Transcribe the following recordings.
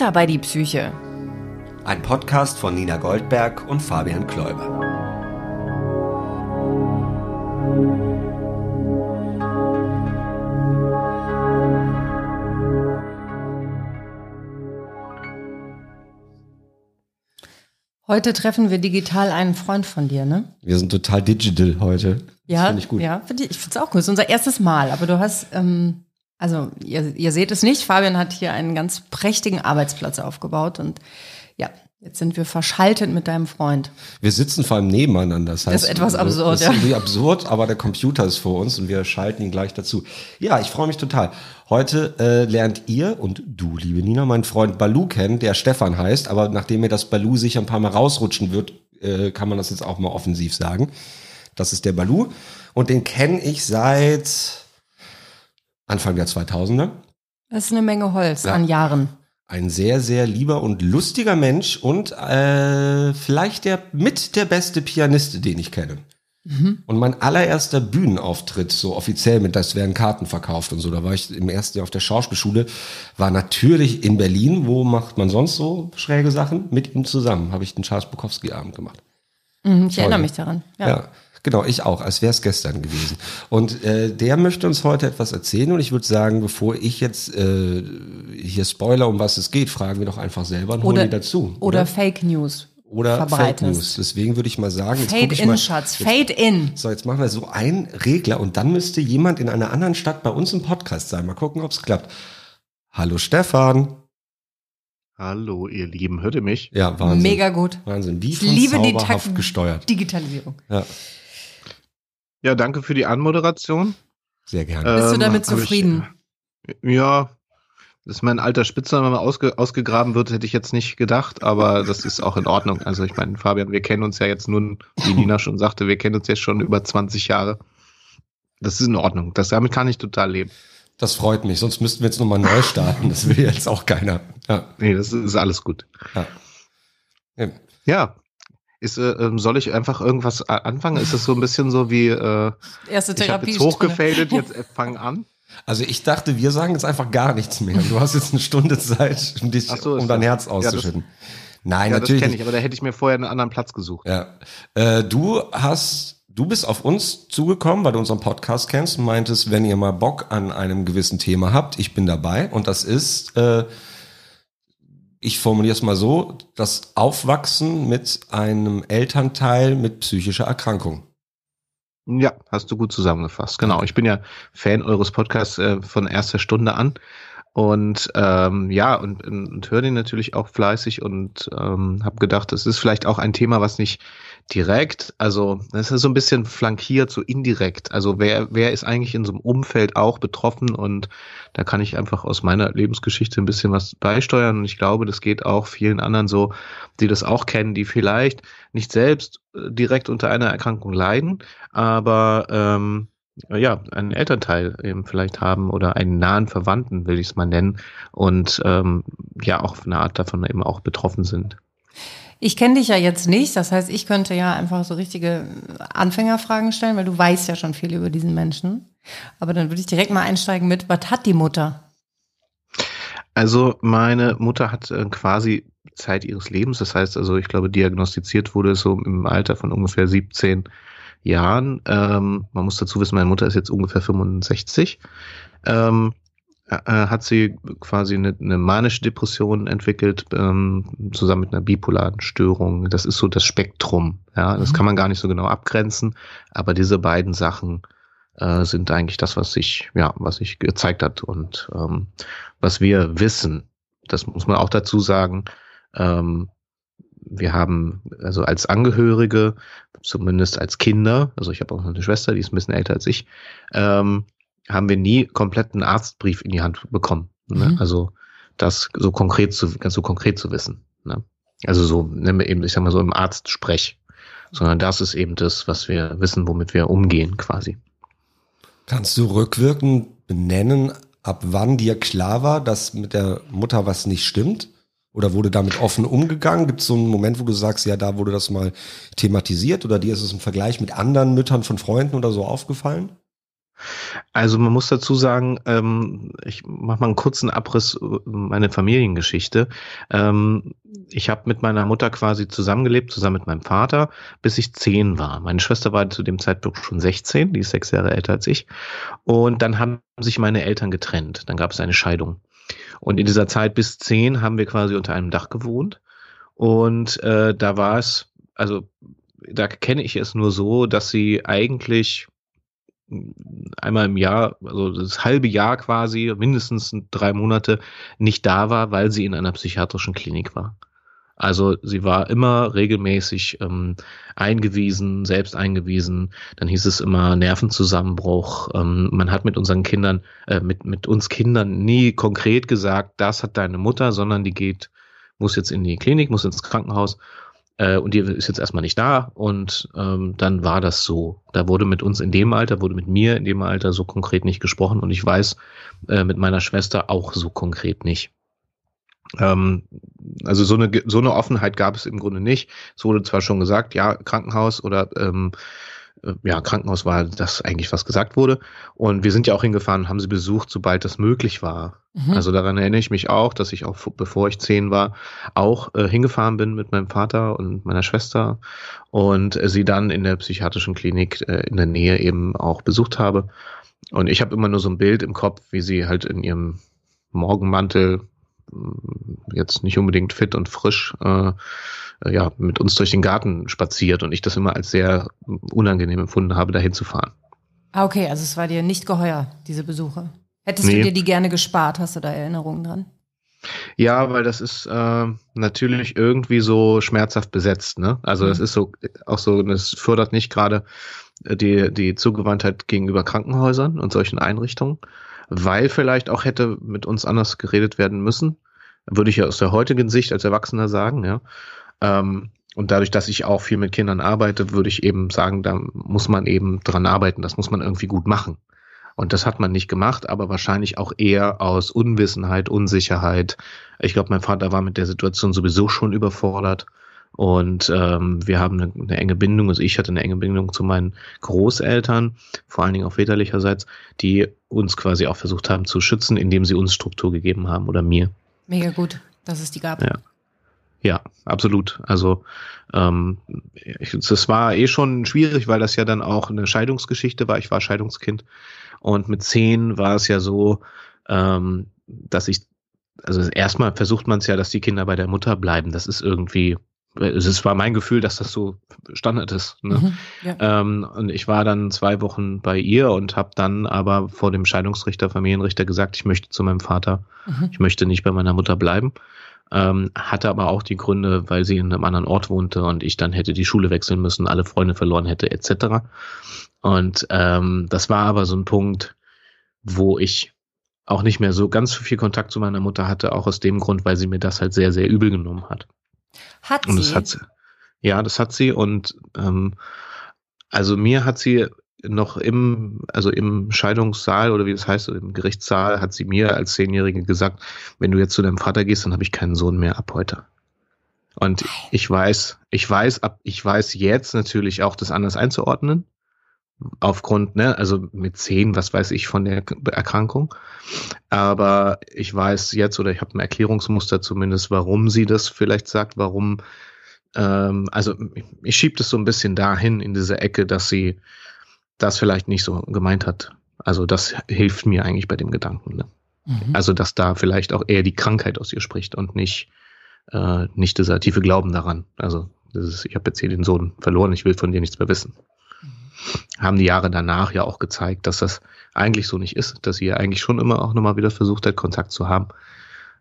Butter bei die Psyche. Ein Podcast von Nina Goldberg und Fabian Kläuber. Heute treffen wir digital einen Freund von dir, ne? Wir sind total digital heute. Das Ja, finde ich gut. ja, find ich, ich finde es auch gut. Es ist unser erstes Mal, aber du hast, ähm, also ihr, ihr seht es nicht, Fabian hat hier einen ganz prächtigen Arbeitsplatz aufgebaut und ja, jetzt sind wir verschaltet mit deinem Freund. Wir sitzen vor allem nebeneinander. Das, heißt, ist etwas absurd, Das ist ja. irgendwie absurd, aber der Computer ist vor uns und wir schalten ihn gleich dazu. Ja, ich freue mich total. Heute äh, lernt ihr und du, liebe Nina, meinen Freund Balu kennen, der Stefan heißt, aber nachdem mir das Balu sicher ein paar Mal rausrutschen wird, äh, kann man das jetzt auch mal offensiv sagen. Das ist der Balu und den kenne ich seit Anfang der 2000er. Das ist eine Menge Holz Ja. an Jahren. Ein sehr, sehr lieber und lustiger Mensch und äh, vielleicht der mit der beste Pianist, den ich kenne. Und mein allererster Bühnenauftritt, so offiziell mit, das werden Karten verkauft und so, da war ich im ersten Jahr auf der Schauspielschule, war natürlich in Berlin. Wo macht man sonst so schräge Sachen? Mit ihm zusammen habe ich den Charles Bukowski-Abend gemacht. Mhm, ich Toll. erinnere mich daran. Ja. Ja. Genau, ich auch, als wäre es gestern gewesen. Und äh, der möchte uns heute etwas erzählen und ich würde sagen, bevor ich jetzt äh, hier spoiler, um was es geht, fragen wir doch einfach selber und holen Oder, die dazu. oder Fake News. oder Fake verbreitest. News. Deswegen würde ich mal sagen, jetzt Fade ich in, mal, Schatz. Jetzt, Fade in. so, jetzt machen wir so einen Regler und dann müsste jemand in einer anderen Stadt bei uns im Podcast sein. Mal gucken, ob es klappt. Hallo Stefan. Hallo, ihr Lieben, hört ihr mich? Ja, Wahnsinn. Mega gut. Wahnsinn. Wie Ich von liebe die zauberhaft Tak- gesteuert. Digitalisierung. Ja, Ja, danke für die Anmoderation. sehr gerne. Bist du damit hab zufrieden? Ich, ja, dass mein alter Spitzname mal ausge, ausgegraben wird, hätte ich jetzt nicht gedacht, aber das ist auch in Ordnung. Also ich meine, Fabian, wir kennen uns ja jetzt nun, wie Nina schon sagte, wir kennen uns jetzt schon über 20 Jahre. Das ist in Ordnung. Das, damit kann ich total leben. Das freut mich, sonst müssten wir jetzt nochmal neu starten. Das will jetzt auch keiner. Ja, Nee, das ist alles gut. ja. ja. Ja. Ist, äh, ähm, soll ich einfach irgendwas a- anfangen? Ist das so ein bisschen so wie, äh, Erste ich habe Therapie. jetzt hochgefadet, jetzt äh, fang an? Also ich dachte, wir sagen jetzt einfach gar nichts mehr. Du hast jetzt eine Stunde Zeit, um, dich, so, um dein das- Herz ja, das- auszuschütten. Nein, Ja, das natürlich kenne nicht. ich, aber da hätte ich mir vorher einen anderen Platz gesucht. Ja. Äh, du hast, du bist auf uns zugekommen, weil du unseren Podcast kennst und meintest, wenn ihr mal Bock an einem gewissen Thema habt, ich bin dabei. Und das ist, äh, ich formuliere es mal so, das Aufwachsen mit einem Elternteil mit psychischer Erkrankung. Ja, hast du gut zusammengefasst. Genau. Ich bin ja Fan eures Podcasts äh, von erster Stunde an. Und ähm, ja, und, und, und höre den natürlich auch fleißig und ähm, habe gedacht, es ist vielleicht auch ein Thema, was nicht direkt, also das ist so ein bisschen flankiert, so indirekt. Also wer, wer ist eigentlich in so einem Umfeld auch betroffen und da kann ich einfach aus meiner Lebensgeschichte ein bisschen was beisteuern. Und ich glaube, das geht auch vielen anderen so, die das auch kennen, die vielleicht nicht selbst äh, direkt unter einer Erkrankung leiden, aber ähm, ja, einen Elternteil eben vielleicht haben oder einen nahen Verwandten, will ich es mal nennen, und ähm, ja auch von einer Art davon eben auch betroffen sind. Ich kenne dich ja jetzt nicht, das heißt, ich könnte ja einfach so richtige Anfängerfragen stellen, weil du weißt ja schon viel über diesen Menschen. Aber dann würde ich direkt mal einsteigen mit, was hat die Mutter? Also meine Mutter hat äh, quasi Zeit ihres Lebens, das heißt also, ich glaube, diagnostiziert wurde es so im Alter von ungefähr 17 Jahren. Ähm, man muss dazu wissen, meine Mutter ist jetzt ungefähr 65. Ähm, äh, hat sie quasi eine, eine manische Depression entwickelt, ähm, zusammen mit einer bipolaren Störung. Das ist so das Spektrum. Ja, das Mhm. kann man gar nicht so genau abgrenzen, aber diese beiden Sachen äh, sind eigentlich das, was sich, ja, was sich gezeigt hat und ähm, was wir wissen. Das muss man auch dazu sagen. Ähm, wir haben also als Angehörige, zumindest als Kinder, also ich habe auch noch eine Schwester, die ist ein bisschen älter als ich, ähm, haben wir nie komplett einen Arztbrief in die Hand bekommen. Ne? Mhm. Also das so konkret zu, ganz so konkret zu wissen. Ne? Also so, nennen wir eben, ich sag mal so im Arztsprech. Sondern das ist eben das, was wir wissen, womit wir umgehen quasi. Kannst du rückwirkend benennen, ab wann dir klar war, dass mit der Mutter was nicht stimmt? Oder wurde damit offen umgegangen? Gibt es so einen Moment, wo du sagst, ja, da wurde das mal thematisiert oder dir ist es im Vergleich mit anderen Müttern von Freunden oder so aufgefallen? Also man muss dazu sagen, ähm, ich mache mal einen kurzen Abriss äh, meine Familiengeschichte. Ähm, ich habe mit meiner Mutter quasi zusammengelebt, zusammen mit meinem Vater, bis ich zehn war. Meine Schwester war zu dem Zeitpunkt schon 16, die ist sechs Jahre älter als ich. Und dann haben sich meine Eltern getrennt. Dann gab es eine Scheidung. Und in dieser Zeit bis zehn haben wir quasi unter einem Dach gewohnt. Und äh, da war es, also da kenne ich es nur so, dass sie eigentlich einmal im Jahr, also das halbe Jahr quasi, mindestens drei Monate nicht da war, weil sie in einer psychiatrischen Klinik war. Also sie war immer regelmäßig ähm, eingewiesen, selbst eingewiesen. Dann hieß es immer Nervenzusammenbruch. Ähm, man hat mit unseren Kindern, äh, mit, mit uns Kindern nie konkret gesagt, das hat deine Mutter, sondern die geht, muss jetzt in die Klinik, muss ins Krankenhaus äh, und die ist jetzt erstmal nicht da und ähm, dann war das so. Da wurde mit uns in dem Alter, wurde mit mir in dem Alter so konkret nicht gesprochen und ich weiß äh, mit meiner Schwester auch so konkret nicht. Ähm, also so eine, so eine Offenheit gab es im Grunde nicht. Es wurde zwar schon gesagt, ja, Krankenhaus oder ähm, äh, ja, Krankenhaus war das eigentlich, was gesagt wurde. Und wir sind ja auch hingefahren, haben sie besucht, sobald das möglich war. Mhm. Also daran erinnere ich mich auch, dass ich auch, bevor ich zehn war, auch äh, hingefahren bin mit meinem Vater und meiner Schwester und äh, sie dann in der psychiatrischen Klinik äh, in der Nähe eben auch besucht habe. Und ich habe immer nur so ein Bild im Kopf, wie sie halt in ihrem Morgenmantel, jetzt nicht unbedingt fit und frisch, äh, äh, ja, mit uns durch den Garten spaziert und ich das immer als sehr unangenehm empfunden habe, dahin zu fahren. Ah, okay, also es war dir nicht geheuer, diese Besuche. Hättest nee. du dir die gerne gespart? Hast du da Erinnerungen dran? Ja, weil das ist äh, natürlich irgendwie so schmerzhaft besetzt. Ne? Also mhm. das ist so auch so, das fördert nicht gerade die die Zugewandtheit gegenüber Krankenhäusern und solchen Einrichtungen, weil vielleicht auch hätte mit uns anders geredet werden müssen. Würde ich ja aus der heutigen Sicht als Erwachsener sagen, ja. Ähm, und dadurch, dass ich auch viel mit Kindern arbeite, würde ich eben sagen, da muss man eben dran arbeiten. Das muss man irgendwie gut machen. Und das hat man nicht gemacht, aber wahrscheinlich auch eher aus Unwissenheit, Unsicherheit. Ich glaube, mein Vater war mit der Situation sowieso schon überfordert. Und ähm, wir haben eine, eine enge Bindung, also ich hatte eine enge Bindung zu meinen Großeltern, vor allen Dingen auch väterlicherseits, die uns quasi auch versucht haben zu schützen, indem sie uns Struktur gegeben haben oder mir. Mega gut, dass es die gab. Ja. Ja, absolut. Also ähm, das war eh schon schwierig, weil das ja dann auch eine Scheidungsgeschichte war. Ich war Scheidungskind und mit zehn war es ja so, ähm, dass ich, also erstmal versucht man es ja, dass die Kinder bei der Mutter bleiben. Das ist irgendwie, es war mein Gefühl, dass das so Standard ist. Ne? Mhm, ja. ähm, und ich war dann zwei Wochen bei ihr und habe dann aber vor dem Scheidungsrichter, Familienrichter gesagt, ich möchte zu meinem Vater. Mhm. Ich möchte nicht bei meiner Mutter bleiben ähm, hatte aber auch die Gründe, weil sie in einem anderen Ort wohnte und ich dann hätte die Schule wechseln müssen, alle Freunde verloren hätte, etc. Und ähm, das war aber so ein Punkt, wo ich auch nicht mehr so ganz viel Kontakt zu meiner Mutter hatte, auch aus dem Grund, weil sie mir das halt sehr, sehr übel genommen hat. Hat und sie? Das hat, ja, das hat sie und ähm, also mir hat sie noch im, also im Scheidungssaal oder wie das heißt, im Gerichtssaal hat sie mir als Zehnjährige gesagt, wenn du jetzt zu deinem Vater gehst, dann habe ich keinen Sohn mehr ab heute. Und ich weiß, ich weiß ab, ich weiß jetzt natürlich auch, das anders einzuordnen. Aufgrund, ne, also mit zehn, was weiß ich von der Erkrankung. Aber ich weiß jetzt oder ich habe ein Erklärungsmuster zumindest, warum sie das vielleicht sagt, warum, ähm, also ich schiebe das so ein bisschen dahin in diese Ecke, dass sie das vielleicht nicht so gemeint hat. Also das hilft mir eigentlich bei dem Gedanken. Ne? Mhm. Also dass da vielleicht auch eher die Krankheit aus ihr spricht und nicht, äh, nicht dieser tiefe Glauben daran. Also das ist, ich habe jetzt hier den Sohn verloren, ich will von dir nichts mehr wissen. Mhm. Haben die Jahre danach ja auch gezeigt, dass das eigentlich so nicht ist, dass sie ja eigentlich schon immer auch nochmal wieder versucht hat, Kontakt zu haben.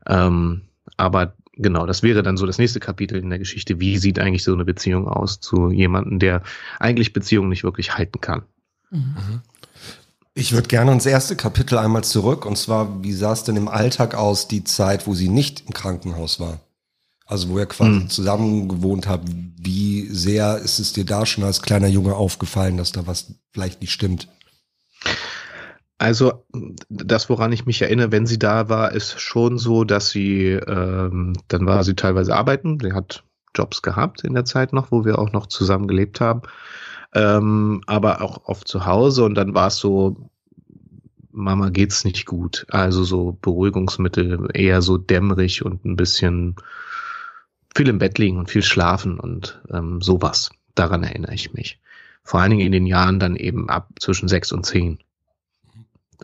Ähm, aber genau, das wäre dann so das nächste Kapitel in der Geschichte. Wie sieht eigentlich so eine Beziehung aus zu jemandem, der eigentlich Beziehungen nicht wirklich halten kann? Mhm. Ich würde gerne ins erste Kapitel einmal zurück. Und zwar, wie sah es denn im Alltag aus, die Zeit, wo sie nicht im Krankenhaus war? Also wo ihr quasi mhm. zusammen gewohnt habt. Wie sehr ist es dir da schon als kleiner Junge aufgefallen, dass da was vielleicht nicht stimmt? Also das, woran ich mich erinnere, wenn sie da war, ist schon so, dass sie, ähm, dann war sie teilweise arbeiten. Sie hat Jobs gehabt in der Zeit noch, wo wir auch noch zusammen gelebt haben ähm, aber auch oft zu Hause und dann war es so, Mama geht's nicht gut. Also so Beruhigungsmittel eher so dämmerig und ein bisschen viel im Bett liegen und viel schlafen und ähm, sowas. Daran erinnere ich mich. Vor allen Dingen in den Jahren dann eben ab zwischen sechs und zehn.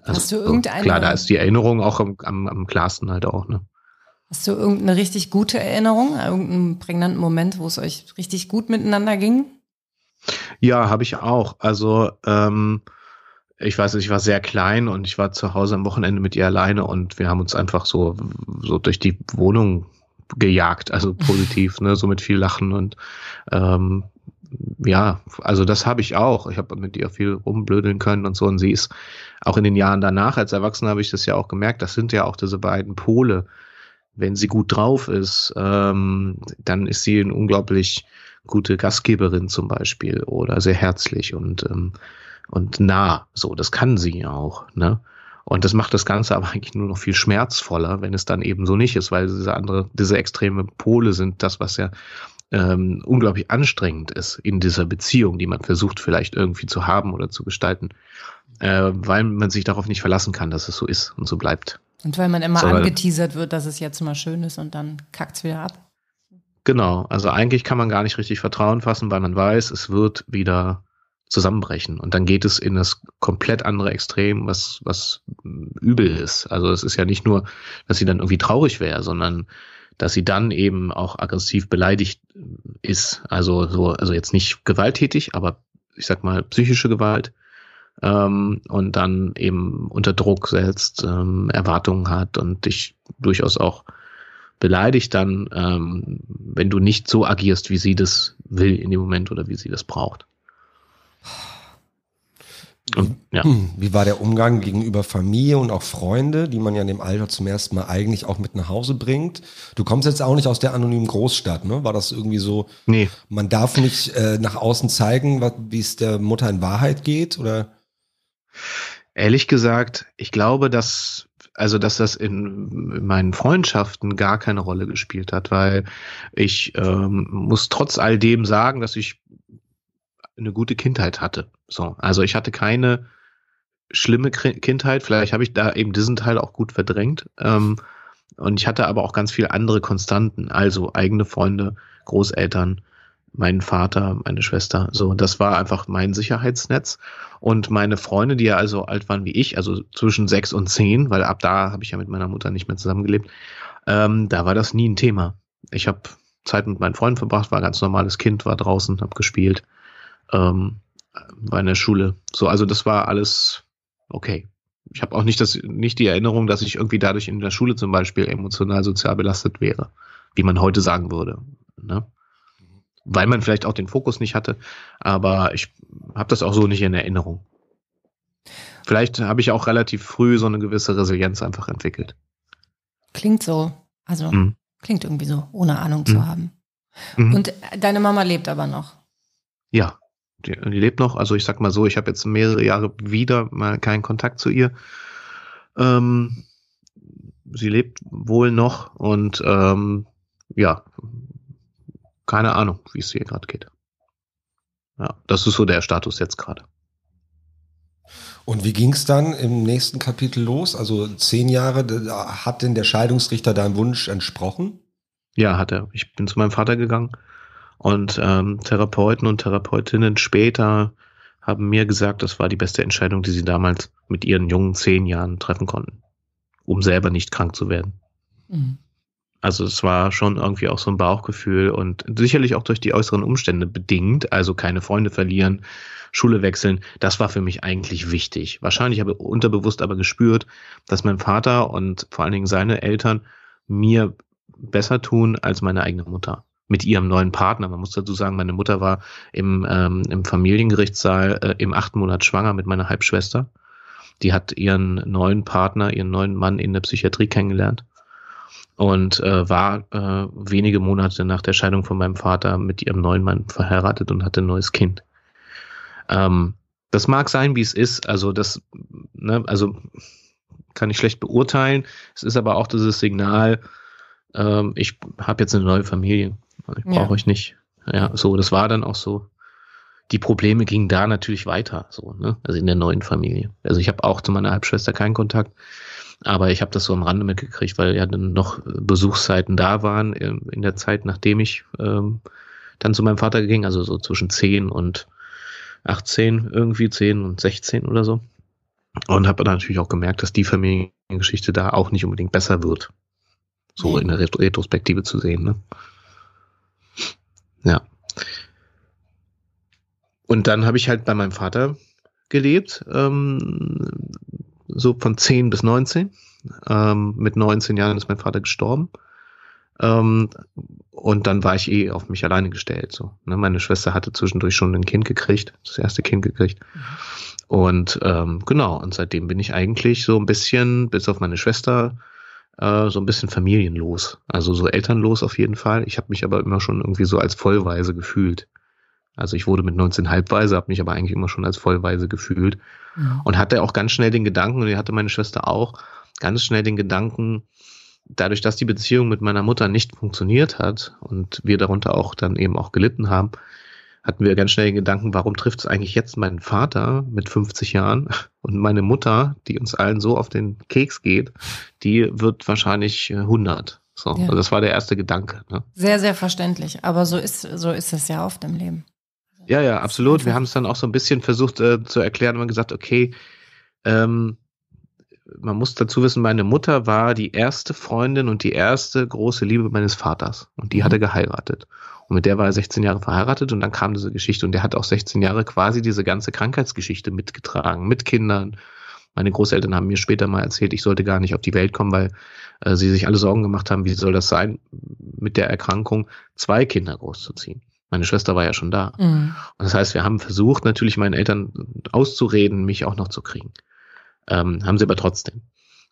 Also, Hast du irgendeine? Klar, da ist die Erinnerung auch am, am, am klarsten halt auch. Ne? Hast du irgendeine richtig gute Erinnerung, irgendeinen prägnanten Moment, wo es euch richtig gut miteinander ging? Ja, habe ich auch. Also ähm, ich weiß nicht, ich war sehr klein und ich war zu Hause am Wochenende mit ihr alleine und wir haben uns einfach so, so durch die Wohnung gejagt, also positiv, ne, so mit viel Lachen und ähm, ja, also das habe ich auch. Ich habe mit ihr viel rumblödeln können und so. Und sie ist auch in den Jahren danach, als Erwachsener habe ich das ja auch gemerkt, das sind ja auch diese beiden Pole. Wenn sie gut drauf ist, ähm, dann ist sie eine unglaublich gute Gastgeberin zum Beispiel oder sehr herzlich und, ähm, und nah. So, das kann sie ja auch, ne? Und das macht das Ganze aber eigentlich nur noch viel schmerzvoller, wenn es dann eben so nicht ist, weil diese andere, diese extreme Pole sind das, was ja ähm, unglaublich anstrengend ist in dieser Beziehung, die man versucht vielleicht irgendwie zu haben oder zu gestalten, äh, weil man sich darauf nicht verlassen kann, dass es so ist und so bleibt. Und weil man immer so, angeteasert wird, dass es jetzt mal schön ist und dann kackt es wieder ab. Genau, also eigentlich kann man gar nicht richtig Vertrauen fassen, weil man weiß, es wird wieder zusammenbrechen. Und dann geht es in das komplett andere Extrem, was, was übel ist. Also es ist ja nicht nur, dass sie dann irgendwie traurig wäre, sondern dass sie dann eben auch aggressiv beleidigt ist. Also so, also jetzt nicht gewalttätig, aber ich sag mal psychische Gewalt. Ähm, und dann eben unter Druck setzt, ähm, Erwartungen hat und dich durchaus auch beleidigt dann, ähm, wenn du nicht so agierst, wie sie das will in dem Moment oder wie sie das braucht. Und, ja. Hm, wie war der Umgang gegenüber Familie und auch Freunde, die man ja in dem Alter zum ersten Mal eigentlich auch mit nach Hause bringt? Du kommst jetzt auch nicht aus der anonymen Großstadt, ne? War das irgendwie so? Nee. Man darf nicht äh, nach außen zeigen, wie es der Mutter in Wahrheit geht, oder? Ehrlich gesagt, ich glaube, dass also dass das in, in meinen Freundschaften gar keine Rolle gespielt hat, weil ich ähm, muss trotz all dem sagen, dass ich eine gute Kindheit hatte. So, also ich hatte keine schlimme Kindheit. Vielleicht habe ich da eben diesen Teil auch gut verdrängt. Ähm, und ich hatte aber auch ganz viele andere Konstanten, also eigene Freunde, Großeltern, meinen Vater, meine Schwester. So, das war einfach mein Sicherheitsnetz. Und meine Freunde, die ja also alt waren wie ich, also zwischen sechs und zehn, weil ab da habe ich ja mit meiner Mutter nicht mehr zusammengelebt, ähm, da war das nie ein Thema. Ich habe Zeit mit meinen Freunden verbracht, war ganz normales Kind, war draußen, habe gespielt ähm, bei einer Schule. So, also das war alles okay. Ich habe auch nicht das, nicht die Erinnerung, dass ich irgendwie dadurch in der Schule zum Beispiel emotional sozial belastet wäre, wie man heute sagen würde. Ne? Weil man vielleicht auch den Fokus nicht hatte, aber ich habe das auch so nicht in Erinnerung. Vielleicht habe ich auch relativ früh so eine gewisse Resilienz einfach entwickelt. Klingt so. Also mhm. klingt irgendwie so, ohne Ahnung mhm. zu haben. Mhm. Und deine Mama lebt aber noch. Ja die, die lebt noch. Also ich sag mal so, ich habe jetzt mehrere Jahre wieder mal keinen Kontakt zu ihr. Ähm, sie lebt wohl noch und ähm, ja, keine Ahnung, wie es ihr gerade geht. Ja, das ist so der Status jetzt gerade. Und wie ging es dann im nächsten Kapitel los? Also zehn Jahre, hat denn der Scheidungsrichter deinem Wunsch entsprochen? Ja, hat er. Ich bin zu meinem Vater gegangen und ähm, Therapeuten und Therapeutinnen später haben mir gesagt, das war die beste Entscheidung, die sie damals mit ihren jungen zehn Jahren treffen konnten, um selber nicht krank zu werden. Mhm. Also es war schon irgendwie auch so ein Bauchgefühl und sicherlich auch durch die äußeren Umstände bedingt, also keine Freunde verlieren, Schule wechseln, das war für mich eigentlich wichtig. Wahrscheinlich habe ich unterbewusst aber gespürt, dass mein Vater und vor allen Dingen seine Eltern mir besser tun als meine eigene Mutter mit ihrem neuen Partner. Man muss dazu sagen, meine Mutter war im, ähm, im Familiengerichtssaal äh, im achten Monat schwanger mit meiner Halbschwester. Die hat ihren neuen Partner, ihren neuen Mann in der Psychiatrie kennengelernt und äh, war äh, wenige Monate nach der Scheidung von meinem Vater mit ihrem neuen Mann verheiratet und hatte ein neues Kind. Ähm, das mag sein, wie es ist. Also das, ne, also kann ich schlecht beurteilen. Es ist aber auch dieses Signal, ähm, ich habe jetzt eine neue Familie. Ich brauche ja. euch nicht. Ja, so, das war dann auch so. die Probleme gingen da natürlich weiter, so, ne? Also in der neuen Familie. Also ich habe auch zu meiner Halbschwester keinen Kontakt, aber ich habe das so am Rande mitgekriegt, weil ja dann noch Besuchszeiten da waren in der Zeit, nachdem ich ähm, dann zu meinem Vater ging, also so zwischen 10 und 18, irgendwie 10 und 16 oder so. Und habe dann natürlich auch gemerkt, dass die Familiengeschichte da auch nicht unbedingt besser wird. So in der Retrospektive zu sehen, ne? Ja. Und dann habe ich halt bei meinem Vater gelebt, ähm, so von 10 bis 19. Ähm, mit 19 Jahren ist mein Vater gestorben. Ähm, und dann war ich eh auf mich alleine gestellt. So. Ne? Meine Schwester hatte zwischendurch schon ein Kind gekriegt, das erste Kind gekriegt. Und ähm, genau, und seitdem bin ich eigentlich so ein bisschen, bis auf meine Schwester, äh, so ein bisschen familienlos. Also so elternlos auf jeden Fall. Ich habe mich aber immer schon irgendwie so als Vollweise gefühlt. Also ich wurde mit 19 halbweise, habe mich aber eigentlich immer schon als Vollweise gefühlt. Mhm. Und hatte auch ganz schnell den Gedanken, und die hatte meine Schwester auch, ganz schnell den Gedanken, dadurch, dass die Beziehung mit meiner Mutter nicht funktioniert hat und wir darunter auch dann eben auch gelitten haben, hatten wir ganz schnell den Gedanken, warum trifft es eigentlich jetzt meinen Vater mit 50 Jahren und meine Mutter, die uns allen so auf den Keks geht, die wird wahrscheinlich 100. So, ja. also das war der erste Gedanke. Ne? Sehr, sehr verständlich. Aber so ist, so ist es ja oft im Leben. Ja, ja, absolut. Wir haben es dann auch so ein bisschen versucht äh, zu erklären und gesagt, okay, ähm, man muss dazu wissen, meine Mutter war die erste Freundin und die erste große Liebe meines Vaters. Und die mhm. hatte geheiratet. Und mit der war er 16 Jahre verheiratet und dann kam diese Geschichte und der hat auch 16 Jahre quasi diese ganze Krankheitsgeschichte mitgetragen, mit Kindern. Meine Großeltern haben mir später mal erzählt, ich sollte gar nicht auf die Welt kommen, weil äh, sie sich alle Sorgen gemacht haben, wie soll das sein, mit der Erkrankung zwei Kinder großzuziehen. Meine Schwester war ja schon da. Mhm. Und das heißt, wir haben versucht, natürlich meinen Eltern auszureden, mich auch noch zu kriegen. Ähm, haben sie aber trotzdem.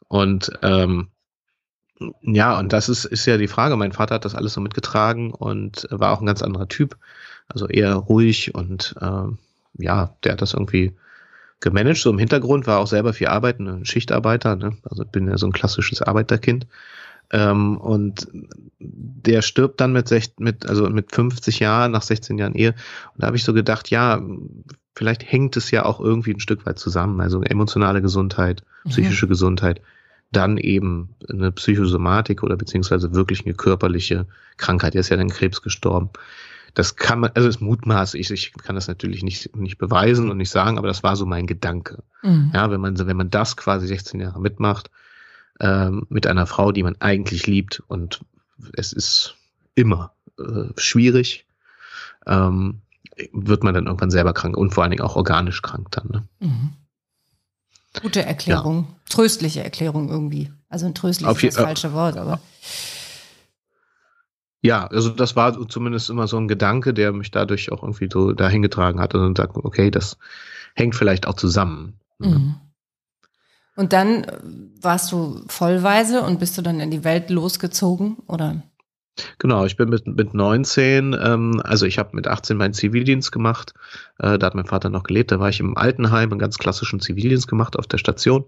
Und ähm, ja, und das ist, ist ja die Frage. Mein Vater hat das alles so mitgetragen und war auch ein ganz anderer Typ. Also eher ruhig und äh, ja, der hat das irgendwie gemanagt. So im Hintergrund war auch selber viel arbeiten, ein Schichtarbeiter. Ne? Also bin ja so ein klassisches Arbeiterkind. Ähm, und der stirbt dann mit, sech, mit, also mit 50 Jahren, nach 16 Jahren Ehe. Und da habe ich so gedacht, ja, vielleicht hängt es ja auch irgendwie ein Stück weit zusammen. Also emotionale Gesundheit, mhm. psychische mhm. Gesundheit, dann eben eine Psychosomatik oder beziehungsweise wirklich eine körperliche Krankheit. Er ist ja dann Krebs gestorben. Das kann man, also es mutmaße ich, ich kann das natürlich nicht, nicht beweisen und nicht sagen, aber das war so mein Gedanke. Mhm. Ja, wenn man, wenn man das quasi 16 Jahre mitmacht, ähm, mit einer Frau, die man eigentlich liebt und es ist immer äh, schwierig, ähm, wird man dann irgendwann selber krank und vor allen Dingen auch organisch krank dann. Ne? Mhm. Gute Erklärung, ja. tröstliche Erklärung irgendwie. Also ein tröstlich ist das falsche Wort, aber. Ja, also das war zumindest immer so ein Gedanke, der mich dadurch auch irgendwie so dahin getragen hat und sagt, okay, das hängt vielleicht auch zusammen. Ne? Und dann warst du vollweise und bist du dann in die Welt losgezogen, oder? Genau, ich bin mit, mit 19, ähm, also ich habe mit 18 meinen Zivildienst gemacht. Äh, da hat mein Vater noch gelebt. Da war ich im Altenheim, einen ganz klassischen Zivildienst gemacht auf der Station.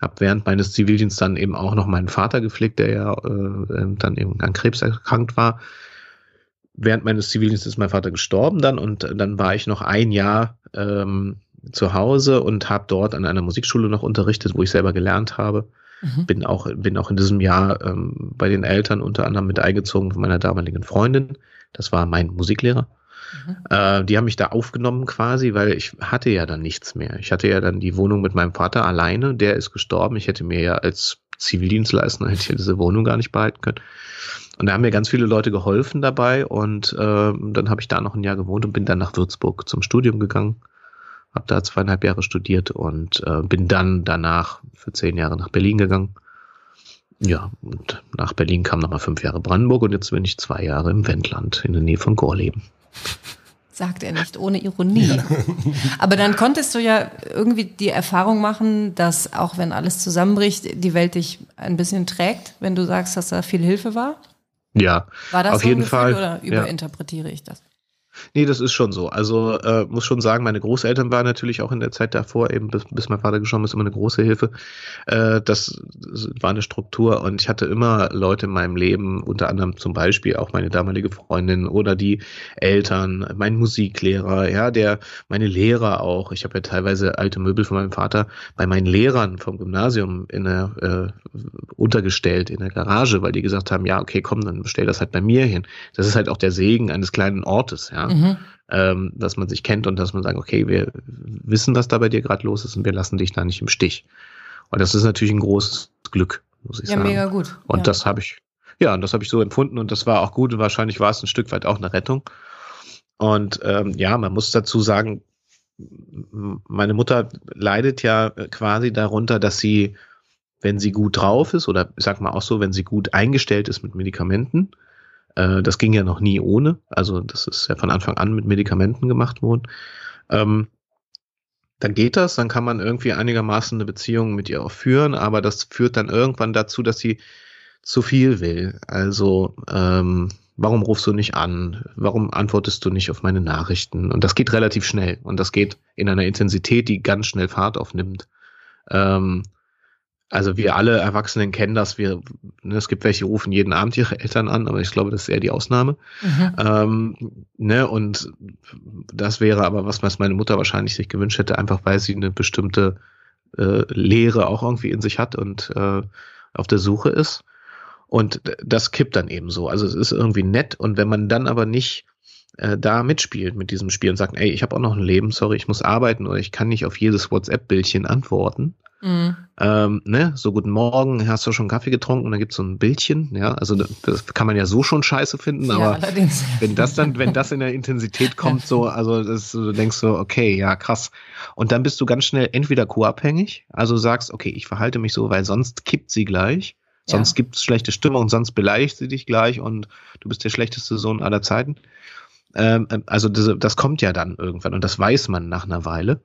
Habe während meines Zivildienstes dann eben auch noch meinen Vater gepflegt, der ja äh, ähm, dann eben an Krebs erkrankt war. Während meines Zivildienstes ist mein Vater gestorben dann und dann war ich noch ein Jahr ähm, zu Hause und habe dort an einer Musikschule noch unterrichtet, wo ich selber gelernt habe. Mhm. Bin auch, bin auch in diesem Jahr ähm, bei den Eltern unter anderem mit eingezogen von meiner damaligen Freundin. Das war mein Musiklehrer. Mhm. Äh, die haben mich da aufgenommen quasi, weil ich hatte ja dann nichts mehr. Ich hatte ja dann die Wohnung mit meinem Vater alleine. Der ist gestorben. Ich hätte mir ja als Zivildienstleister hätte ich diese Wohnung gar nicht behalten können. Und da haben mir ganz viele Leute geholfen dabei und äh, dann habe ich da noch ein Jahr gewohnt und bin dann nach Würzburg zum Studium gegangen habe da zweieinhalb Jahre studiert und äh, bin dann danach für zehn Jahre nach Berlin gegangen. Ja, und nach Berlin kam nochmal fünf Jahre Brandenburg und jetzt bin ich zwei Jahre im Wendland in der Nähe von Gorleben. Sagt er nicht ohne Ironie. Aber dann konntest du ja irgendwie die Erfahrung machen, dass auch wenn alles zusammenbricht, die Welt dich ein bisschen trägt, wenn du sagst, dass da viel Hilfe war? Ja, war das auf so jeden Fall. Oder überinterpretiere ja. ich das? Nee, das ist schon so. Also äh, muss schon sagen, meine Großeltern waren natürlich auch in der Zeit davor, eben bis, bis mein Vater gestorben ist, immer eine große Hilfe. Äh, das, war eine Struktur und ich hatte immer Leute in meinem Leben, unter anderem zum Beispiel auch meine damalige Freundin oder die Eltern, mein Musiklehrer, ja, der, meine Lehrer auch. Ich habe ja teilweise alte Möbel von meinem Vater bei meinen Lehrern vom Gymnasium in der, äh, untergestellt in der Garage, weil die gesagt haben, ja, okay, komm, dann stell das halt bei mir hin. Das ist halt auch der Segen eines kleinen Ortes, ja. Mhm. Ähm, dass man sich kennt und dass man sagt, okay, wir wissen, was da bei dir gerade los ist und wir lassen dich da nicht im Stich. Und das ist natürlich ein großes Glück, muss ich ja, sagen. Ja, mega gut. Und ja. das habe ich, ja, und das habe ich so empfunden und das war auch gut und wahrscheinlich war es ein Stück weit auch eine Rettung. Und ähm, ja, man muss dazu sagen, meine Mutter leidet ja quasi darunter, dass sie, wenn sie gut drauf ist, oder ich sag mal auch so, wenn sie gut eingestellt ist mit Medikamenten, äh, das ging ja noch nie ohne. Also das ist ja von Anfang an mit Medikamenten gemacht worden. Ähm, dann geht das, dann kann man irgendwie einigermaßen eine Beziehung mit ihr auch führen, aber das führt dann irgendwann dazu, dass sie zu viel will. Also ähm, warum rufst du nicht an? Warum antwortest du nicht auf meine Nachrichten? Und das geht relativ schnell und das geht in einer Intensität, die ganz schnell Fahrt aufnimmt. Ähm, also wir alle Erwachsenen kennen das. Wir, ne, es gibt welche, die rufen jeden Abend ihre Eltern an, aber ich glaube, das ist eher die Ausnahme. Mhm. Ähm, ne, und das wäre aber was, was meine Mutter wahrscheinlich sich gewünscht hätte, einfach weil sie eine bestimmte äh, Lehre auch irgendwie in sich hat und äh, auf der Suche ist. Und das kippt dann eben so. Also es ist irgendwie nett und wenn man dann aber nicht äh, da mitspielt mit diesem Spiel und sagt, ey, ich habe auch noch ein Leben, sorry, ich muss arbeiten oder ich kann nicht auf jedes WhatsApp-Bildchen antworten, Mhm. Ähm, ne? So guten Morgen, hast du schon Kaffee getrunken? Und dann gibt's so ein Bildchen, ja. Also das kann man ja so schon scheiße finden, ja, aber allerdings. wenn das dann, wenn das in der Intensität kommt, so, also das, du denkst so, okay, ja, krass. Und dann bist du ganz schnell entweder co-abhängig, also sagst, okay, ich verhalte mich so, weil sonst kippt sie gleich. Sonst ja. gibt's schlechte Stimmung, sonst beleidigt sie dich gleich und du bist der schlechteste Sohn aller Zeiten. Ähm, also das, das kommt ja dann irgendwann und das weiß man nach einer Weile.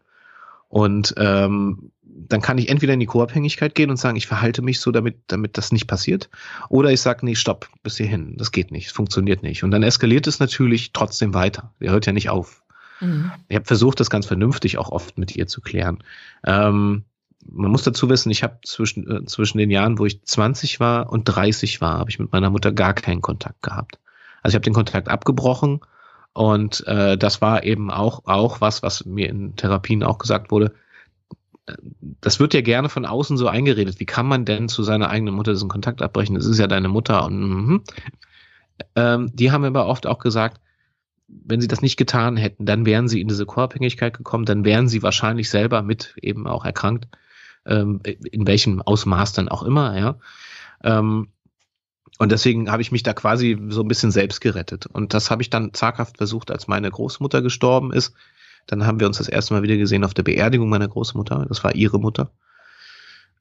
Und ähm, dann kann ich entweder in die Co-Abhängigkeit gehen und sagen, ich verhalte mich so, damit, damit das nicht passiert. Oder ich sage, nee, stopp, bis hierhin. Das geht nicht, es funktioniert nicht. Und dann eskaliert es natürlich trotzdem weiter. Er hört ja nicht auf. Mhm. Ich habe versucht, das ganz vernünftig auch oft mit ihr zu klären. Ähm, man muss dazu wissen, ich habe zwischen, äh, zwischen den Jahren, wo ich 20 war und 30 war, habe ich mit meiner Mutter gar keinen Kontakt gehabt. Also ich habe den Kontakt abgebrochen und äh, das war eben auch, auch was, was mir in Therapien auch gesagt wurde. Das wird ja gerne von außen so eingeredet. Wie kann man denn zu seiner eigenen Mutter diesen Kontakt abbrechen? Das ist ja deine Mutter. Und mm, ähm, die haben aber oft auch gesagt, wenn sie das nicht getan hätten, dann wären sie in diese Co-Abhängigkeit gekommen, dann wären sie wahrscheinlich selber mit eben auch erkrankt, ähm, in welchem Ausmaß dann auch immer, ja. Ähm, und deswegen habe ich mich da quasi so ein bisschen selbst gerettet. Und das habe ich dann zaghaft versucht, als meine Großmutter gestorben ist. Dann haben wir uns das erste Mal wieder gesehen auf der Beerdigung meiner Großmutter. Das war ihre Mutter.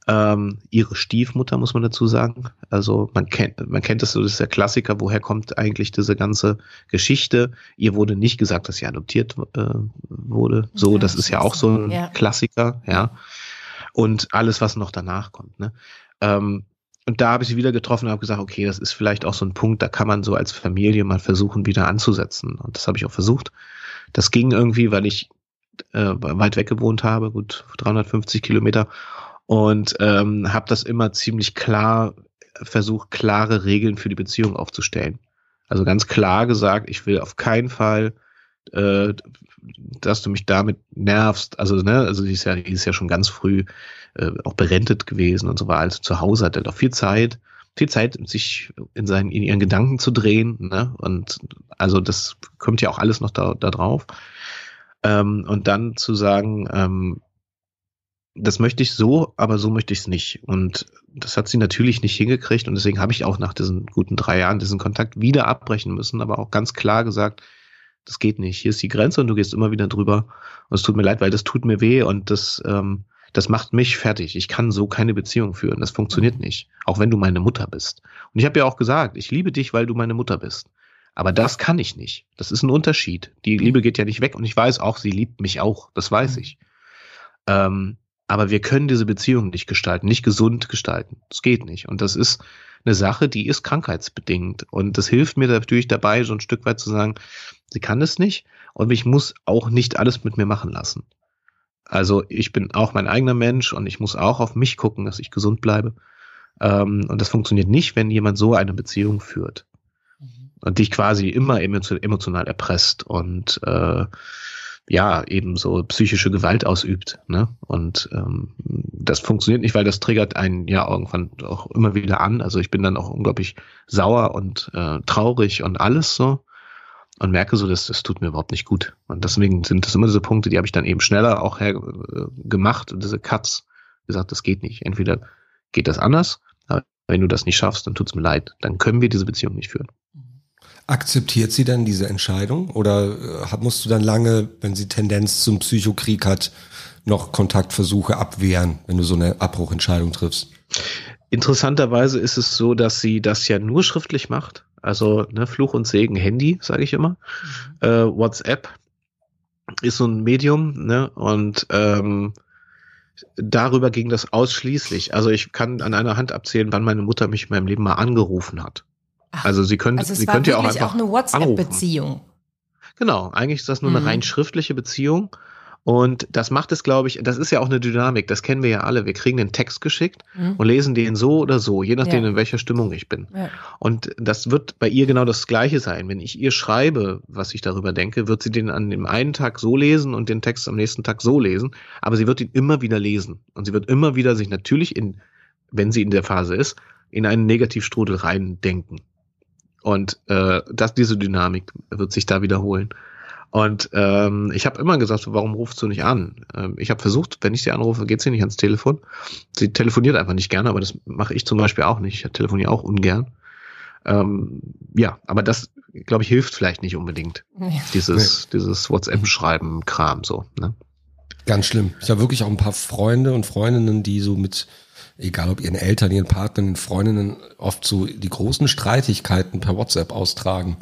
Ähm, ihre Stiefmutter, muss man dazu sagen. Also man kennt, man kennt das so, das ist der Klassiker, woher kommt eigentlich diese ganze Geschichte? Ihr wurde nicht gesagt, dass sie adoptiert äh, wurde. So, ja, das ist ja auch so ein ja. Klassiker, ja. Und alles, was noch danach kommt. Ne? Ähm, und da habe ich sie wieder getroffen und habe gesagt, okay, das ist vielleicht auch so ein Punkt, da kann man so als Familie mal versuchen, wieder anzusetzen. Und das habe ich auch versucht. Das ging irgendwie, weil ich äh, weit weg gewohnt habe, gut 350 Kilometer. Und ähm, habe das immer ziemlich klar versucht, klare Regeln für die Beziehung aufzustellen. Also ganz klar gesagt, ich will auf keinen Fall, äh, dass du mich damit nervst. Also, ne, also die ist ja, die ist ja schon ganz früh äh, auch berentet gewesen und so war also zu Hause, hat er doch viel Zeit, viel Zeit, sich in seinen, in ihren Gedanken zu drehen, ne? Und also das kommt ja auch alles noch da, da drauf. Ähm, und dann zu sagen, ähm, das möchte ich so, aber so möchte ich es nicht. Und das hat sie natürlich nicht hingekriegt und deswegen habe ich auch nach diesen guten drei Jahren diesen Kontakt wieder abbrechen müssen, aber auch ganz klar gesagt, das geht nicht. Hier ist die Grenze und du gehst immer wieder drüber. Und es tut mir leid, weil das tut mir weh und das ähm, das macht mich fertig. Ich kann so keine Beziehung führen. Das funktioniert nicht. Auch wenn du meine Mutter bist. Und ich habe ja auch gesagt, ich liebe dich, weil du meine Mutter bist. Aber das kann ich nicht. Das ist ein Unterschied. Die Liebe geht ja nicht weg und ich weiß auch, sie liebt mich auch. Das weiß ich. Ähm, aber wir können diese Beziehung nicht gestalten, nicht gesund gestalten. Das geht nicht. Und das ist, eine Sache, die ist krankheitsbedingt. Und das hilft mir natürlich dabei, so ein Stück weit zu sagen, sie kann es nicht und ich muss auch nicht alles mit mir machen lassen. Also ich bin auch mein eigener Mensch und ich muss auch auf mich gucken, dass ich gesund bleibe. Ähm, und das funktioniert nicht, wenn jemand so eine Beziehung führt mhm. und dich quasi immer emotional erpresst und äh, ja, eben so psychische Gewalt ausübt. Ne? Und ähm, das funktioniert nicht, weil das triggert einen ja irgendwann auch immer wieder an. Also ich bin dann auch unglaublich sauer und äh, traurig und alles so und merke so, dass das tut mir überhaupt nicht gut. Und deswegen sind das immer diese Punkte, die habe ich dann eben schneller auch her äh, gemacht und diese Cuts gesagt, das geht nicht. Entweder geht das anders, aber wenn du das nicht schaffst, dann tut's mir leid. Dann können wir diese Beziehung nicht führen. Akzeptiert sie dann diese Entscheidung oder äh, musst du dann lange, wenn sie Tendenz zum Psychokrieg hat, noch Kontaktversuche abwehren, wenn du so eine Abbruchentscheidung triffst? Interessanterweise ist es so, dass sie das ja nur schriftlich macht. Also ne, Fluch und Segen Handy, sage ich immer. Mhm. Äh, WhatsApp ist so ein Medium, ne? Und ähm, darüber ging das ausschließlich. Also ich kann an einer Hand abzählen, wann meine Mutter mich in meinem Leben mal angerufen hat. Also sie können, also sie könnte ja auch einfach auch eine WhatsApp-Beziehung. Genau, eigentlich ist das nur mhm. eine rein schriftliche Beziehung. Und das macht es, glaube ich, das ist ja auch eine Dynamik, das kennen wir ja alle. Wir kriegen den Text geschickt mhm. und lesen den so oder so, je nachdem, ja. in welcher Stimmung ich bin. Ja. Und das wird bei ihr genau das Gleiche sein. Wenn ich ihr schreibe, was ich darüber denke, wird sie den an dem einen Tag so lesen und den Text am nächsten Tag so lesen. Aber sie wird ihn immer wieder lesen. Und sie wird immer wieder sich natürlich in, wenn sie in der Phase ist, in einen Negativstrudel reindenken. Und äh, das, diese Dynamik wird sich da wiederholen. Und ähm, ich habe immer gesagt, warum rufst du nicht an? Ähm, ich habe versucht, wenn ich sie anrufe, geht sie nicht ans Telefon. Sie telefoniert einfach nicht gerne, aber das mache ich zum Beispiel auch nicht. Ich telefoniere auch ungern. Ähm, ja, aber das, glaube ich, hilft vielleicht nicht unbedingt. Nee. Dieses, nee. dieses WhatsApp-Schreiben-Kram so. Ne? Ganz schlimm. Ich habe wirklich auch ein paar Freunde und Freundinnen, die so mit egal ob ihren Eltern, ihren Partnern, Freundinnen, oft so die großen Streitigkeiten per WhatsApp austragen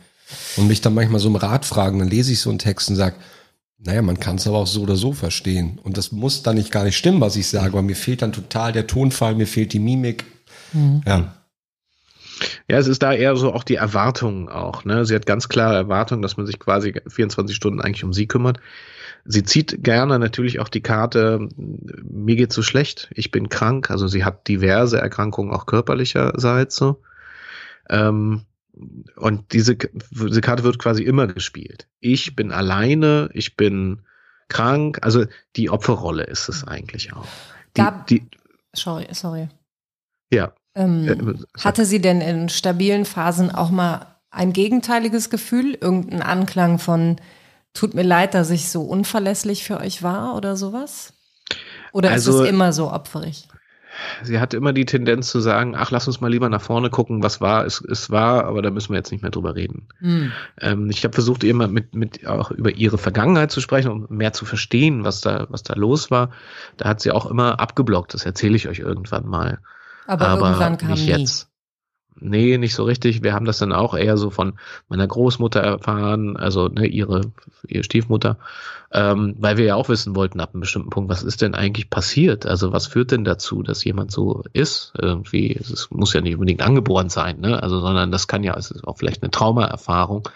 und mich dann manchmal so im Rat fragen, dann lese ich so einen Text und sage, naja, man kann es aber auch so oder so verstehen. Und das muss dann nicht gar nicht stimmen, was ich sage, weil mir fehlt dann total der Tonfall, mir fehlt die Mimik. Mhm. Ja. Ja, es ist da eher so auch die Erwartung auch. Ne? Sie hat ganz klare Erwartungen, dass man sich quasi 24 Stunden eigentlich um sie kümmert. Sie zieht gerne natürlich auch die Karte, mir geht so schlecht, ich bin krank, also sie hat diverse Erkrankungen auch körperlicherseits so. Ähm, und diese, diese Karte wird quasi immer gespielt. Ich bin alleine, ich bin krank, also die Opferrolle ist es eigentlich auch. Die, Gab, die, sorry, sorry. Ja. Ähm, äh, hatte sie denn in stabilen Phasen auch mal ein gegenteiliges Gefühl, irgendeinen Anklang von Tut mir leid, dass ich so unverlässlich für euch war oder sowas? Oder also, ist es also immer so opferig? Sie hatte immer die Tendenz zu sagen, ach, lass uns mal lieber nach vorne gucken, was war, es, es war, aber da müssen wir jetzt nicht mehr drüber reden. Hm. Ähm, ich habe versucht, immer mit, mit auch über ihre Vergangenheit zu sprechen, um mehr zu verstehen, was da, was da los war. Da hat sie auch immer abgeblockt, das erzähle ich euch irgendwann mal. Aber, aber irgendwann kam nicht nie. jetzt. Nee, nicht so richtig. Wir haben das dann auch eher so von meiner Großmutter erfahren, also ne, ihre, ihre Stiefmutter, ähm, weil wir ja auch wissen wollten ab einem bestimmten Punkt, was ist denn eigentlich passiert? Also was führt denn dazu, dass jemand so ist? Irgendwie, es muss ja nicht unbedingt angeboren sein, ne? Also, sondern das kann ja, es ist auch vielleicht eine Traumaerfahrung.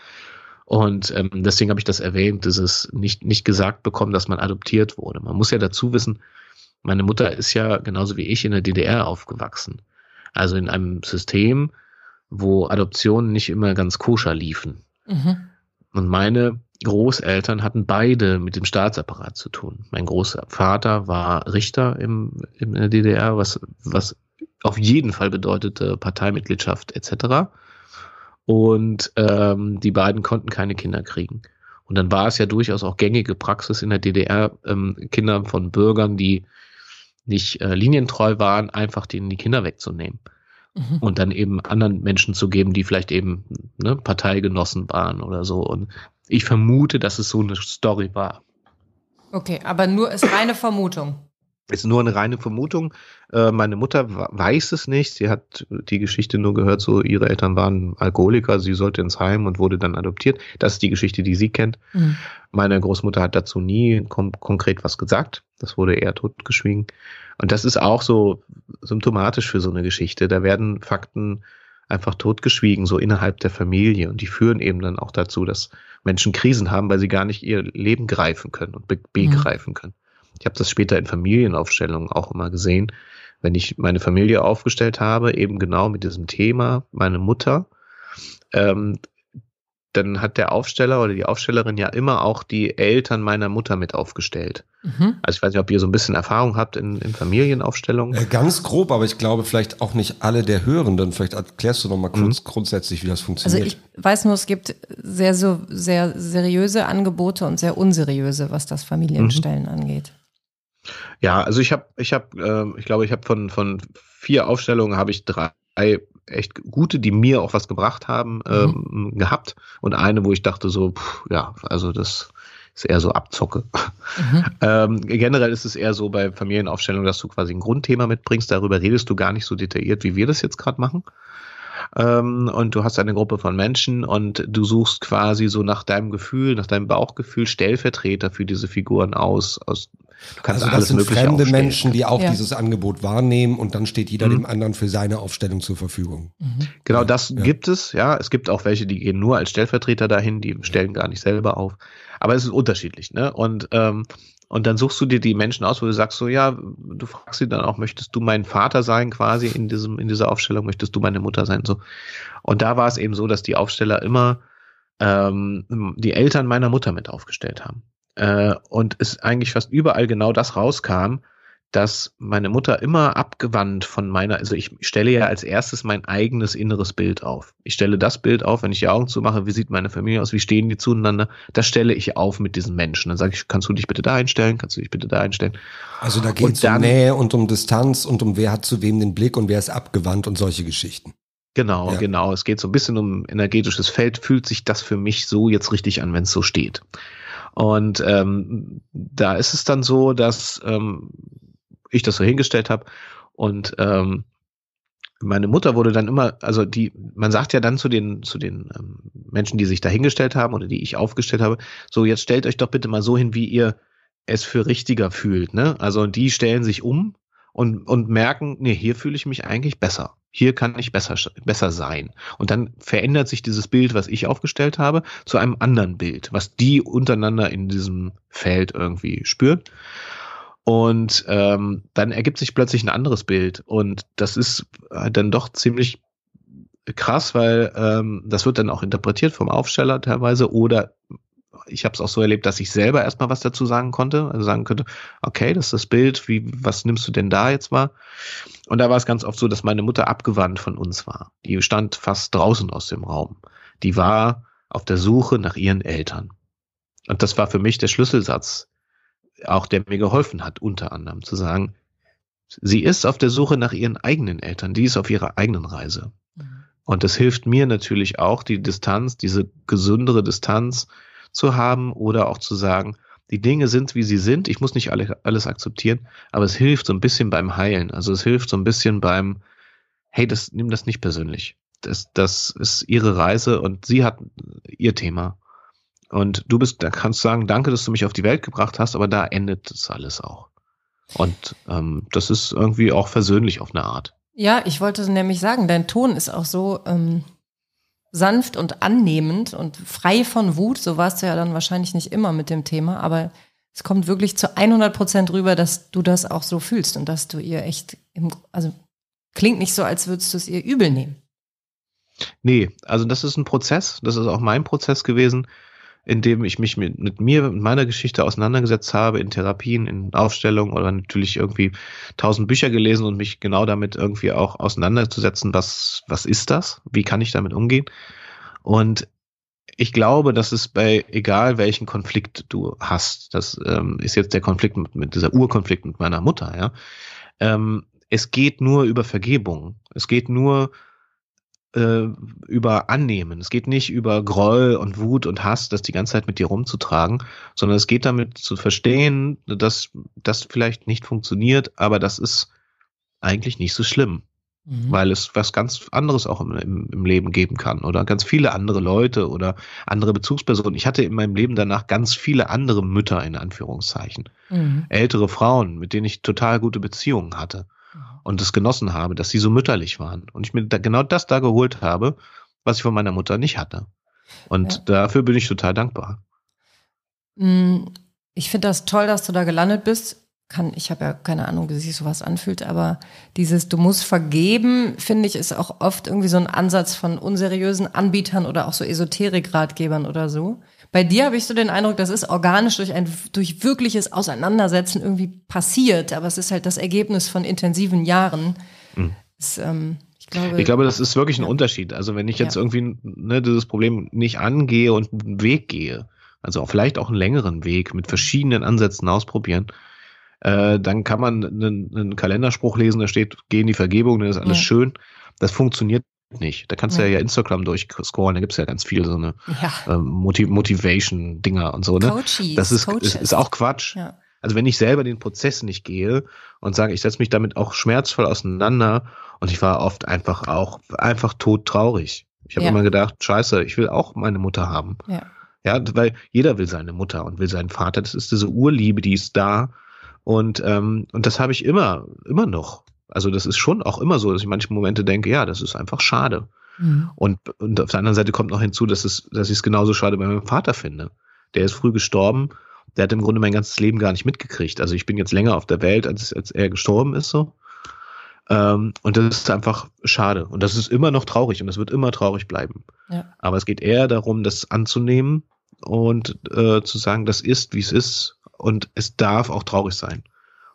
Und ähm, deswegen habe ich das erwähnt, dieses nicht, nicht gesagt bekommen, dass man adoptiert wurde. Man muss ja dazu wissen, meine Mutter ist ja genauso wie ich in der DDR aufgewachsen. Also in einem System, wo Adoptionen nicht immer ganz koscher liefen. Mhm. Und meine Großeltern hatten beide mit dem Staatsapparat zu tun. Mein Großvater war Richter im, in der DDR, was, was auf jeden Fall bedeutete Parteimitgliedschaft etc. Und ähm, die beiden konnten keine Kinder kriegen. Und dann war es ja durchaus auch gängige Praxis in der DDR, ähm, Kinder von Bürgern, die nicht äh, linientreu waren, einfach denen die Kinder wegzunehmen. Mhm. Und dann eben anderen Menschen zu geben, die vielleicht eben ne, Parteigenossen waren oder so. Und ich vermute, dass es so eine Story war. Okay, aber nur ist reine Vermutung. Ist nur eine reine Vermutung. Äh, meine Mutter weiß es nicht. Sie hat die Geschichte nur gehört, so ihre Eltern waren Alkoholiker, sie sollte ins Heim und wurde dann adoptiert. Das ist die Geschichte, die sie kennt. Mhm. Meine Großmutter hat dazu nie konkret was gesagt. Das wurde eher totgeschwiegen. Und das ist auch so symptomatisch für so eine Geschichte. Da werden Fakten einfach totgeschwiegen, so innerhalb der Familie. Und die führen eben dann auch dazu, dass Menschen Krisen haben, weil sie gar nicht ihr Leben greifen können und be begreifen können. Ich habe das später in Familienaufstellungen auch immer gesehen, wenn ich meine Familie aufgestellt habe, eben genau mit diesem Thema, meine Mutter, ähm, dann hat der Aufsteller oder die Aufstellerin ja immer auch die Eltern meiner Mutter mit aufgestellt. Mhm. Also ich weiß nicht, ob ihr so ein bisschen Erfahrung habt in, in Familienaufstellungen. Äh, ganz grob, aber ich glaube vielleicht auch nicht alle der Hörenden. Vielleicht erklärst du noch mal kurz mhm. grundsätzlich, wie das funktioniert. Also ich weiß nur, es gibt sehr so sehr seriöse Angebote und sehr unseriöse, was das Familienstellen mhm. angeht. Ja, also ich habe, ich habe, äh, ich glaube, ich habe von von vier Aufstellungen habe ich drei echt gute, die mir auch was gebracht haben, mhm. ähm, gehabt und eine, wo ich dachte so, pff, ja, also das ist eher so Abzocke. Mhm. ähm, generell ist es eher so bei Familienaufstellungen, dass du quasi ein Grundthema mitbringst, darüber redest du gar nicht so detailliert, wie wir das jetzt gerade machen. Ähm, und du hast eine Gruppe von Menschen und du suchst quasi so nach deinem Gefühl, nach deinem Bauchgefühl Stellvertreter für diese Figuren aus, aus Du kannst also das sind fremde aufstellen. Menschen, die auch ja. dieses Angebot wahrnehmen und dann steht jeder mhm. dem anderen für seine Aufstellung zur Verfügung. Mhm. Genau, das ja. gibt es, ja. Es gibt auch welche, die gehen nur als Stellvertreter dahin, die stellen gar nicht selber auf. Aber es ist unterschiedlich, ne? Und ähm, und dann suchst du dir die Menschen aus, wo du sagst so, ja, du fragst sie dann auch, möchtest du mein Vater sein quasi in diesem, in dieser Aufstellung, möchtest du meine Mutter sein, so. Und da war es eben so, dass die Aufsteller immer ähm, die Eltern meiner Mutter mit aufgestellt haben. Äh, und es eigentlich fast überall genau das rauskam, dass meine Mutter immer abgewandt von meiner, also ich stelle ja als erstes mein eigenes inneres Bild auf. Ich stelle das Bild auf, wenn ich die Augen zumache, wie sieht meine Familie aus, wie stehen die zueinander, das stelle ich auf mit diesen Menschen. Dann sage ich, kannst du dich bitte da einstellen, kannst du dich bitte da einstellen. Also da geht es um Nähe und um Distanz und um wer hat zu wem den Blick und wer ist abgewandt und solche Geschichten. Genau, ja. genau. Es geht so ein bisschen um energetisches Feld. Fühlt sich das für mich so jetzt richtig an, wenn es so steht? Und ähm, da ist es dann so, dass ähm, ich das so hingestellt habe und ähm, meine Mutter wurde dann immer, also die, man sagt ja dann zu den, zu den ähm, Menschen, die sich da hingestellt haben oder die ich aufgestellt habe, so jetzt stellt euch doch bitte mal so hin, wie ihr es für richtiger fühlt. Ne? Also die stellen sich um und, und merken, nee, hier fühle ich mich eigentlich besser. Hier kann ich besser, besser sein. Und dann verändert sich dieses Bild, was ich aufgestellt habe, zu einem anderen Bild, was die untereinander in diesem Feld irgendwie spüren. Und ähm, dann ergibt sich plötzlich ein anderes Bild. Und das ist äh, dann doch ziemlich krass, weil ähm, das wird dann auch interpretiert vom Aufsteller teilweise oder ich habe es auch so erlebt, dass ich selber erstmal was dazu sagen konnte, also sagen könnte, okay, das ist das Bild, wie, was nimmst du denn da jetzt wahr? Und da war es ganz oft so, dass meine Mutter abgewandt von uns war. Die stand fast draußen aus dem Raum. Die war auf der Suche nach ihren Eltern. Und das war für mich der Schlüsselsatz, auch der mir geholfen hat, unter anderem zu sagen, sie ist auf der Suche nach ihren eigenen Eltern, die ist auf ihrer eigenen Reise. Mhm. Und das hilft mir natürlich auch, die Distanz, diese gesündere Distanz zu haben oder auch zu sagen, die Dinge sind, wie sie sind. Ich muss nicht alle, alles akzeptieren, aber es hilft so ein bisschen beim Heilen. Also es hilft so ein bisschen beim, hey, das, nimm das nicht persönlich. Das, das ist ihre Reise und sie hat ihr Thema. Und du bist, da kannst du sagen, danke, dass du mich auf die Welt gebracht hast, aber da endet das alles auch. Und ähm, das ist irgendwie auch versöhnlich auf eine Art. Ja, ich wollte nämlich sagen, dein Ton ist auch so, ähm, sanft und annehmend und frei von Wut. So warst du ja dann wahrscheinlich nicht immer mit dem Thema, aber es kommt wirklich zu 100 Prozent rüber, dass du das auch so fühlst und dass du ihr echt, im, also klingt nicht so, als würdest du es ihr übel nehmen. Nee, also das ist ein Prozess. Das ist auch mein Prozess gewesen in dem ich mich mit, mit mir, mit meiner Geschichte auseinandergesetzt habe, in Therapien, in Aufstellungen oder natürlich irgendwie tausend Bücher gelesen und mich genau damit irgendwie auch auseinanderzusetzen, was, was ist das? Wie kann ich damit umgehen? Und ich glaube, dass es bei egal welchen Konflikt du hast, das ähm, ist jetzt der Konflikt mit, mit dieser Urkonflikt mit meiner Mutter, ja. Ähm, es geht nur über Vergebung. Es geht nur äh, über Annehmen. Es geht nicht über Groll und Wut und Hass, das die ganze Zeit mit dir rumzutragen, sondern es geht damit zu verstehen, dass das vielleicht nicht funktioniert, aber das ist eigentlich nicht so schlimm. Mhm. Weil es was ganz anderes auch im, im, im, Leben geben kann oder ganz viele andere Leute oder andere Bezugspersonen. Ich hatte in meinem Leben danach ganz viele andere Mütter in Anführungszeichen. Mhm. Ältere Frauen, mit denen ich total gute Beziehungen hatte. Und es genossen habe, dass sie so mütterlich waren. Und ich mir da genau das da geholt habe, was ich von meiner Mutter nicht hatte. Und ja. dafür bin ich total dankbar. Mm, ich finde das toll, dass du da gelandet bist kann, ich habe ja keine Ahnung, wie sich sowas anfühlt, aber dieses Du musst vergeben, finde ich, ist auch oft irgendwie so ein Ansatz von unseriösen Anbietern oder auch so Esoterik-Ratgebern oder so. Bei dir habe ich so den Eindruck, das ist organisch durch ein durch wirkliches Auseinandersetzen irgendwie passiert, aber es ist halt das Ergebnis von intensiven Jahren. Mhm. Es, ähm, ich, glaube, ich glaube, das ist wirklich ein ja. Unterschied. Also wenn ich jetzt ja. irgendwie ne, dieses Problem nicht angehe und einen Weg gehe, also auch vielleicht auch einen längeren Weg mit verschiedenen Ansätzen ausprobieren, äh, dann kann man einen, einen, Kalenderspruch lesen, da steht, geh in die Vergebung, dann ist alles ja. schön. Das funktioniert nicht. Da kannst du ja, ja Instagram durchscrollen, da gibt's ja ganz viel so eine ja. ähm, Motiv Motivation-Dinger und so. Ne? Coaches, das ist, ist, ist auch Quatsch. Ja. Also wenn ich selber den Prozess nicht gehe und sage, ich setze mich damit auch schmerzvoll auseinander und ich war oft einfach auch einfach todtraurig. Ich habe ja. immer gedacht, scheiße, ich will auch meine Mutter haben. Ja. ja, weil jeder will seine Mutter und will seinen Vater. Das ist diese Urliebe, die ist da. Und, ähm, und das habe ich immer, immer noch. Also das ist schon auch immer so, dass ich manche Momente denke, ja, das ist einfach schade. Mhm. Und, und auf der anderen Seite kommt noch hinzu, dass, es, dass ich es genauso schade bei meinem Vater finde. Der ist früh gestorben. Der hat im Grunde mein ganzes Leben gar nicht mitgekriegt. Also ich bin jetzt länger auf der Welt, als, als er gestorben ist so. Ähm, und das ist einfach schade. Und das ist immer noch traurig und das wird immer traurig bleiben. Ja. Aber es geht eher darum, das anzunehmen und äh, zu sagen, das ist, wie es ist und es darf auch traurig sein.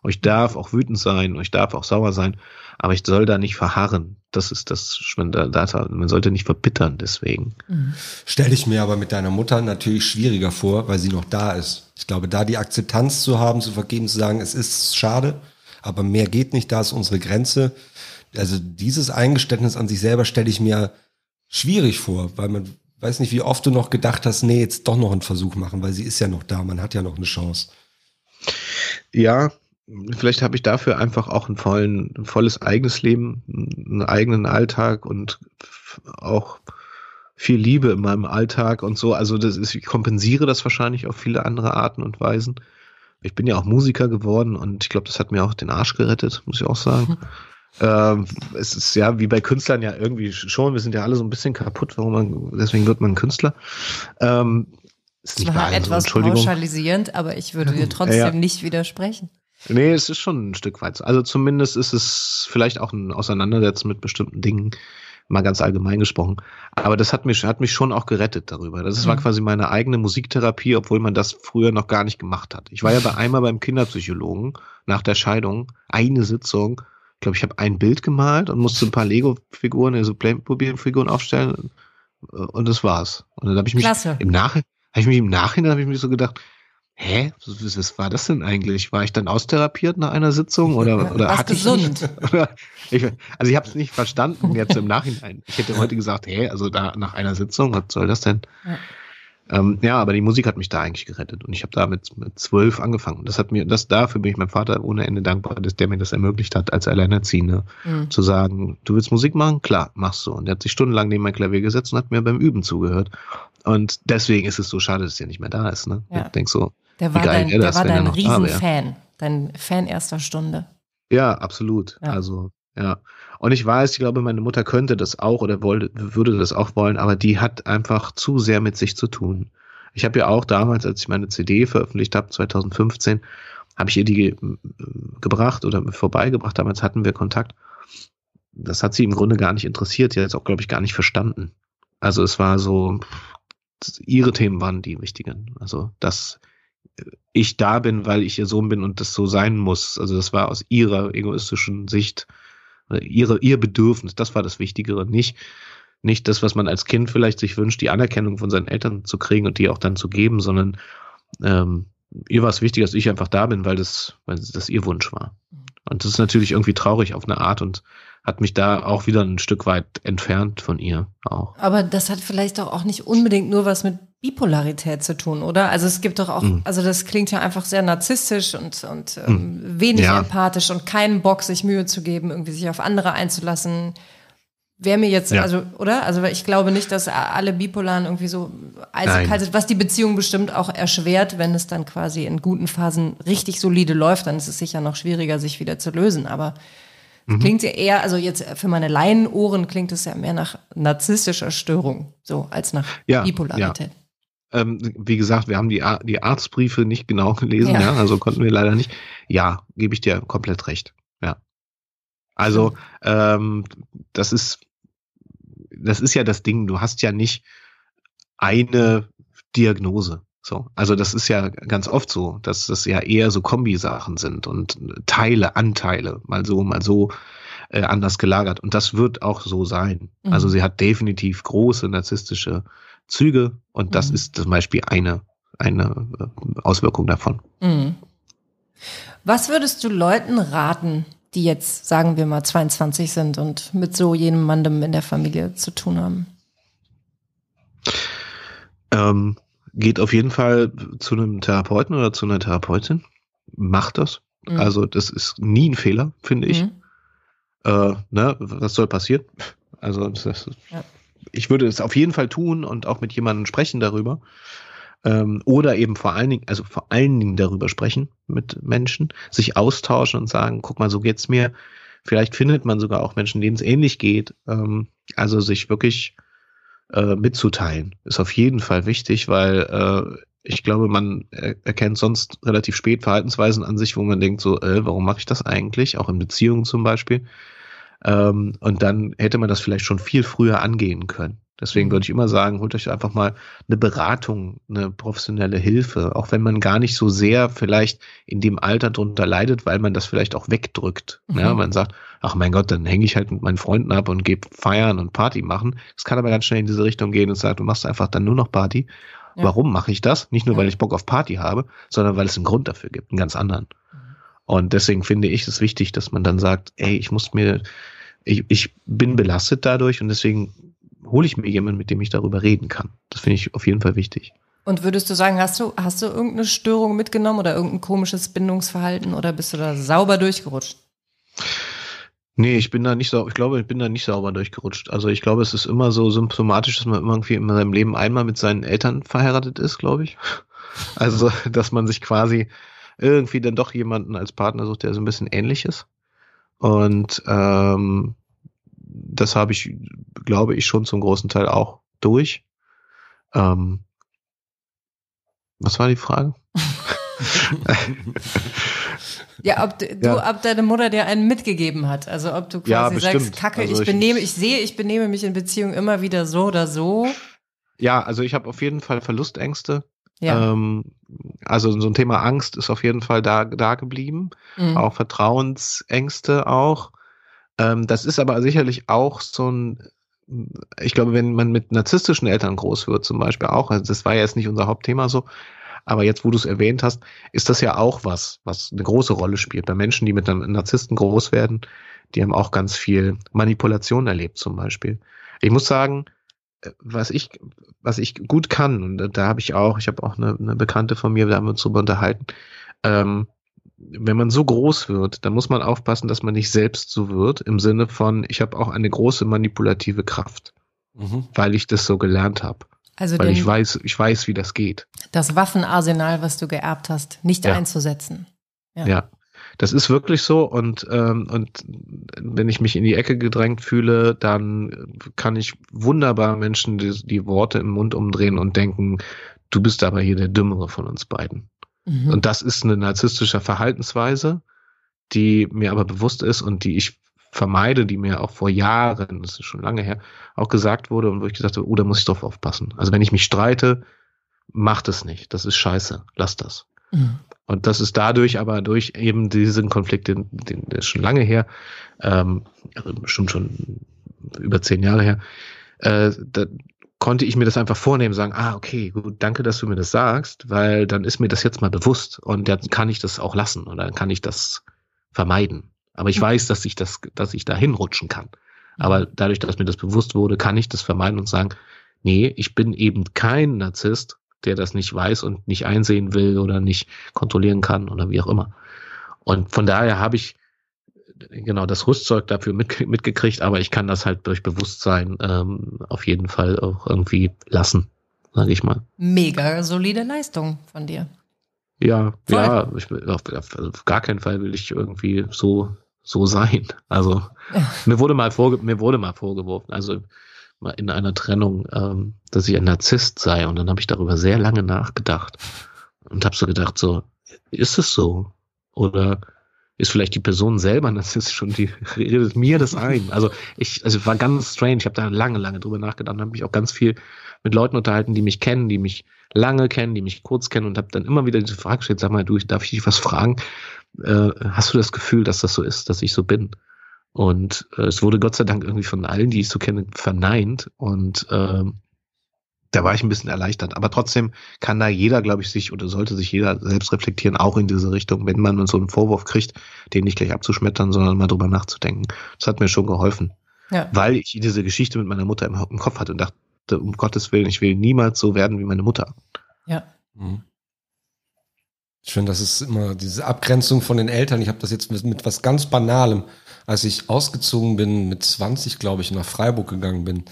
Und ich darf auch wütend sein und ich darf auch sauer sein, aber ich soll da nicht verharren. Das ist das, man, da, man sollte nicht verbittern deswegen. Mhm. Stell dich mir aber mit deiner Mutter natürlich schwieriger vor, weil sie noch da ist. Ich glaube, da die Akzeptanz zu haben, zu vergeben, zu sagen, es ist schade, aber mehr geht nicht, da ist unsere Grenze. Also dieses Eingeständnis an sich selber stelle ich mir schwierig vor, weil man weiß nicht, wie oft du noch gedacht hast, nee, jetzt doch noch einen Versuch machen, weil sie ist ja noch da, man hat ja noch eine Chance. Ja, vielleicht habe ich dafür einfach auch ein, vollen, ein volles eigenes Leben, einen eigenen Alltag und auch viel Liebe in meinem Alltag und so. Also das ist, ich kompensiere das wahrscheinlich auf viele andere Arten und Weisen. Ich bin ja auch Musiker geworden und ich glaube, das hat mir auch den Arsch gerettet, muss ich auch sagen. Ähm, es ist ja wie bei Künstlern ja irgendwie schon, wir sind ja alle so ein bisschen kaputt, warum man, deswegen wird man Künstler. Ähm, ist nicht war etwas so, pauschalisierend, aber ich würde dir trotzdem ja. nicht widersprechen. Nee, es ist schon ein Stück weit. Also zumindest ist es vielleicht auch ein Auseinandersetzen mit bestimmten Dingen, mal ganz allgemein gesprochen. Aber das hat mich, hat mich schon auch gerettet darüber. Das mhm. war quasi meine eigene Musiktherapie, obwohl man das früher noch gar nicht gemacht hat. Ich war ja bei einmal beim Kinderpsychologen nach der Scheidung, eine Sitzung, glaube, ich habe ein Bild gemalt und musste ein paar Lego-Figuren, also Playmobil-Figuren aufstellen und das war's. Und dann habe ich mich Klasse. im Nachhinein, habe ich mich im Nachhinein habe ich mich so gedacht, hä, was, war das denn eigentlich? War ich dann austherapiert nach einer Sitzung oder oder hatte gesund. ich ich, also ich habe es nicht verstanden jetzt im Nachhinein. Ich hätte heute gesagt, hä, also da nach einer Sitzung, was soll das denn? Ja. Ähm, ja, aber die Musik hat mich da eigentlich gerettet und ich habe da mit, mit zwölf angefangen. Das hat mir, das dafür bin ich meinem Vater ohne Ende dankbar, dass der mir das ermöglicht hat, als Alleinerziehende mhm. zu sagen, du willst Musik machen? Klar, machst du. Und er hat sich stundenlang neben mein Klavier gesetzt und hat mir beim Üben zugehört. Und deswegen ist es so schade, dass er nicht mehr da ist. Ne? Ja. Ich denk so, der war dein, der das, war dein Riesenfan, dein Fan erster Stunde. Ja, absolut. Ja. Also ja. Und ich weiß, ich glaube, meine Mutter könnte das auch oder wollte, würde das auch wollen, aber die hat einfach zu sehr mit sich zu tun. Ich habe ja auch damals, als ich meine CD veröffentlicht habe, 2015, habe ich ihr die ge gebracht oder vorbeigebracht. Damals hatten wir Kontakt. Das hat sie im Grunde gar nicht interessiert. Sie hat es auch, glaube ich, gar nicht verstanden. Also es war so, ihre Themen waren die wichtigen. Also, dass ich da bin, weil ich ihr Sohn bin und das so sein muss. Also das war aus ihrer egoistischen Sicht ihre, ihr Bedürfnis, das war das Wichtigere, nicht, nicht das, was man als Kind vielleicht sich wünscht, die Anerkennung von seinen Eltern zu kriegen und die auch dann zu geben, sondern ähm, ihr war es wichtig, dass ich einfach da bin, weil das, weil das ihr Wunsch war. Und das ist natürlich irgendwie traurig auf eine Art und hat mich da auch wieder ein Stück weit entfernt von ihr auch. Aber das hat vielleicht auch nicht unbedingt nur was mit Bipolarität zu tun, oder? Also es gibt doch auch, mhm. also das klingt ja einfach sehr narzisstisch und, und ähm, mhm. wenig ja. empathisch und keinen Bock, sich Mühe zu geben, irgendwie sich auf andere einzulassen. Wäre mir jetzt, ja. also, oder? Also ich glaube nicht, dass alle Bipolaren irgendwie so eiskalt sind, was die Beziehung bestimmt auch erschwert, wenn es dann quasi in guten Phasen richtig solide läuft, dann ist es sicher noch schwieriger, sich wieder zu lösen. Aber Mhm. Klingt ja eher, also jetzt für meine Laienohren klingt es ja mehr nach narzisstischer Störung, so als nach ja, Bipolarität. Ja. Ähm, wie gesagt, wir haben die, die Arztbriefe nicht genau gelesen, ja. ja. also konnten wir leider nicht. Ja, gebe ich dir komplett recht. Ja. Also, ähm, das ist, das ist ja das Ding, du hast ja nicht eine Diagnose. So, also das ist ja ganz oft so, dass das ja eher so Kombisachen sind und Teile, Anteile, mal so, mal so äh, anders gelagert. Und das wird auch so sein. Mhm. Also sie hat definitiv große narzisstische Züge und das mhm. ist zum Beispiel eine, eine äh, Auswirkung davon. Mhm. Was würdest du Leuten raten, die jetzt, sagen wir mal, 22 sind und mit so jemandem in der Familie zu tun haben? Ähm, geht auf jeden Fall zu einem Therapeuten oder zu einer Therapeutin. Macht das. Mhm. Also das ist nie ein Fehler, finde ich. Mhm. Äh, ne, was soll passieren? Also das, ja. Ich würde es auf jeden Fall tun und auch mit jemandem sprechen darüber. Ähm, oder eben vor allen Dingen, also vor allen Dingen darüber sprechen mit Menschen, sich austauschen und sagen, guck mal, so geht's mir. Vielleicht findet man sogar auch Menschen, denen es ähnlich geht. Ähm, also sich wirklich äh, mitzuteilen. Ist auf jeden Fall wichtig, weil äh, ich glaube, man erkennt sonst relativ spät Verhaltensweisen an sich, wo man denkt, so, äh, warum mache ich das eigentlich? Auch in Beziehungen zum Beispiel. Ähm, und dann hätte man das vielleicht schon viel früher angehen können. Deswegen würde ich immer sagen, holt euch einfach mal eine Beratung, eine professionelle Hilfe, auch wenn man gar nicht so sehr vielleicht in dem Alter drunter leidet, weil man das vielleicht auch wegdrückt. Mhm. Ja, man sagt, ach mein Gott, dann hänge ich halt mit meinen Freunden ab und gehe feiern und Party machen. Es kann aber ganz schnell in diese Richtung gehen und sagt, du machst einfach dann nur noch Party. Ja. Warum mache ich das? Nicht nur, weil ich Bock auf Party habe, sondern weil es einen Grund dafür gibt, einen ganz anderen. Mhm. Und deswegen finde ich es wichtig, dass man dann sagt, ey, ich muss mir, ich, ich bin belastet dadurch und deswegen hole ich mir jemanden, mit dem ich darüber reden kann. Das finde ich auf jeden Fall wichtig. Und würdest du sagen, hast du, hast du irgendeine Störung mitgenommen oder irgendein komisches Bindungsverhalten oder bist du da sauber durchgerutscht? Nee, ich bin da nicht so, ich glaube, ich bin da nicht sauber durchgerutscht. Also ich glaube, es ist immer so symptomatisch, dass man irgendwie in seinem Leben einmal mit seinen Eltern verheiratet ist, glaube ich. Also, dass man sich quasi irgendwie dann doch jemanden als Partner sucht, der so ein bisschen ähnlich ist. Und ähm, das habe ich, glaube ich, schon zum großen Teil auch durch. Ähm, was war die Frage? ja, ob du, ja. ob deine Mutter dir einen mitgegeben hat. Also ob du quasi ja, sagst, Kacke, also ich benehme, ich sehe, ich benehme mich in Beziehungen immer wieder so oder so. Ja, also ich habe auf jeden Fall Verlustängste. Ja. Ähm, also so ein Thema Angst ist auf jeden Fall da, da geblieben. Mhm. Auch Vertrauensängste auch. Ähm, das ist aber sicherlich auch so ein, ich glaube, wenn man mit narzisstischen Eltern groß wird, zum Beispiel auch, also das war ja jetzt nicht unser Hauptthema so, aber jetzt, wo du es erwähnt hast, ist das ja auch was, was eine große Rolle spielt. Bei Menschen, die mit einem Narzissten groß werden, die haben auch ganz viel Manipulation erlebt, zum Beispiel. Ich muss sagen, was ich, was ich gut kann, und da habe ich auch, ich habe auch eine, eine Bekannte von mir, da haben wir uns drüber unterhalten, ähm, wenn man so groß wird, dann muss man aufpassen, dass man nicht selbst so wird, im Sinne von, ich habe auch eine große manipulative Kraft, mhm. weil ich das so gelernt habe. Also weil ich weiß, ich weiß, wie das geht. Das Waffenarsenal, was du geerbt hast, nicht ja. einzusetzen. Ja. ja. Das ist wirklich so und, ähm, und wenn ich mich in die Ecke gedrängt fühle, dann kann ich wunderbar Menschen die, die Worte im Mund umdrehen und denken, du bist aber hier der Dümmere von uns beiden. Mhm. Und das ist eine narzisstische Verhaltensweise, die mir aber bewusst ist und die ich vermeide, die mir auch vor Jahren, das ist schon lange her, auch gesagt wurde und wo ich gesagt habe, oh, da muss ich drauf aufpassen. Also wenn ich mich streite, macht es nicht. Das ist scheiße. Lass das. Mhm. Und das ist dadurch aber durch eben diesen Konflikt, den, den der ist schon lange her, ähm, also bestimmt schon über zehn Jahre her, äh, da, konnte ich mir das einfach vornehmen, sagen, ah, okay, gut, danke, dass du mir das sagst, weil dann ist mir das jetzt mal bewusst und dann kann ich das auch lassen und dann kann ich das vermeiden. Aber ich mhm. weiß, dass ich das, dass ich da hinrutschen kann. Aber dadurch, dass mir das bewusst wurde, kann ich das vermeiden und sagen, nee, ich bin eben kein Narzisst, der das nicht weiß und nicht einsehen will oder nicht kontrollieren kann oder wie auch immer. Und von daher habe ich genau das Rüstzeug dafür mit, mitgekriegt, aber ich kann das halt durch Bewusstsein ähm, auf jeden Fall auch irgendwie lassen, sage ich mal. Mega solide Leistung von dir. Ja, Voll. ja, ich, auf, auf, gar keinen Fall will ich irgendwie so so sein. Also ja. mir wurde mal vorge mir wurde mal vorgeworfen, also in einer Trennung, ähm, dass ich ein Narzisst sei und dann habe ich darüber sehr lange nachgedacht und habe so gedacht, so ist es so oder ist vielleicht die Person selber, das ist schon die redet mir das ein. Also ich, also war ganz strange. Ich habe da lange, lange drüber nachgedacht, habe mich auch ganz viel mit Leuten unterhalten, die mich kennen, die mich lange kennen, die mich kurz kennen und habe dann immer wieder diese Frage gestellt: Sag mal, du, darf ich dich was fragen? Äh, hast du das Gefühl, dass das so ist, dass ich so bin? Und äh, es wurde Gott sei Dank irgendwie von allen, die ich so kenne, verneint und ähm, da war ich ein bisschen erleichtert. Aber trotzdem kann da jeder, glaube ich, sich oder sollte sich jeder selbst reflektieren, auch in diese Richtung, wenn man so einen Vorwurf kriegt, den nicht gleich abzuschmettern, sondern mal drüber nachzudenken. Das hat mir schon geholfen. Ja. Weil ich diese Geschichte mit meiner Mutter im, im Kopf hatte und dachte, um Gottes Willen, ich will niemals so werden wie meine Mutter. Ja. Mhm. Schön, dass es immer diese Abgrenzung von den Eltern. Ich habe das jetzt mit, mit was ganz Banalem, als ich ausgezogen bin, mit 20, glaube ich, nach Freiburg gegangen bin,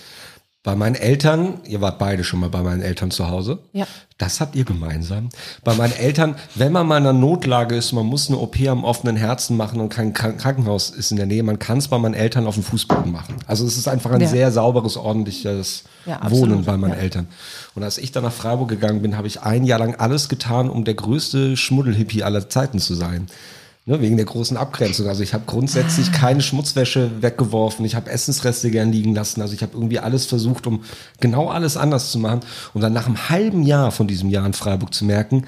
bei meinen Eltern, ihr wart beide schon mal bei meinen Eltern zu Hause. Ja. Das habt ihr gemeinsam. Bei meinen Eltern, wenn man mal in einer Notlage ist, man muss eine OP am offenen Herzen machen und kein Krankenhaus ist in der Nähe, man kann es bei meinen Eltern auf dem Fußboden machen. Also es ist einfach ein ja. sehr sauberes, ordentliches ja, Wohnen bei meinen ja. Eltern. Und als ich dann nach Freiburg gegangen bin, habe ich ein Jahr lang alles getan, um der größte Schmuddelhippie aller Zeiten zu sein. Ne, wegen der großen Abgrenzung. Also ich habe grundsätzlich ah. keine Schmutzwäsche weggeworfen. Ich habe Essensreste gern liegen lassen. Also ich habe irgendwie alles versucht, um genau alles anders zu machen. Und dann nach einem halben Jahr von diesem Jahr in Freiburg zu merken,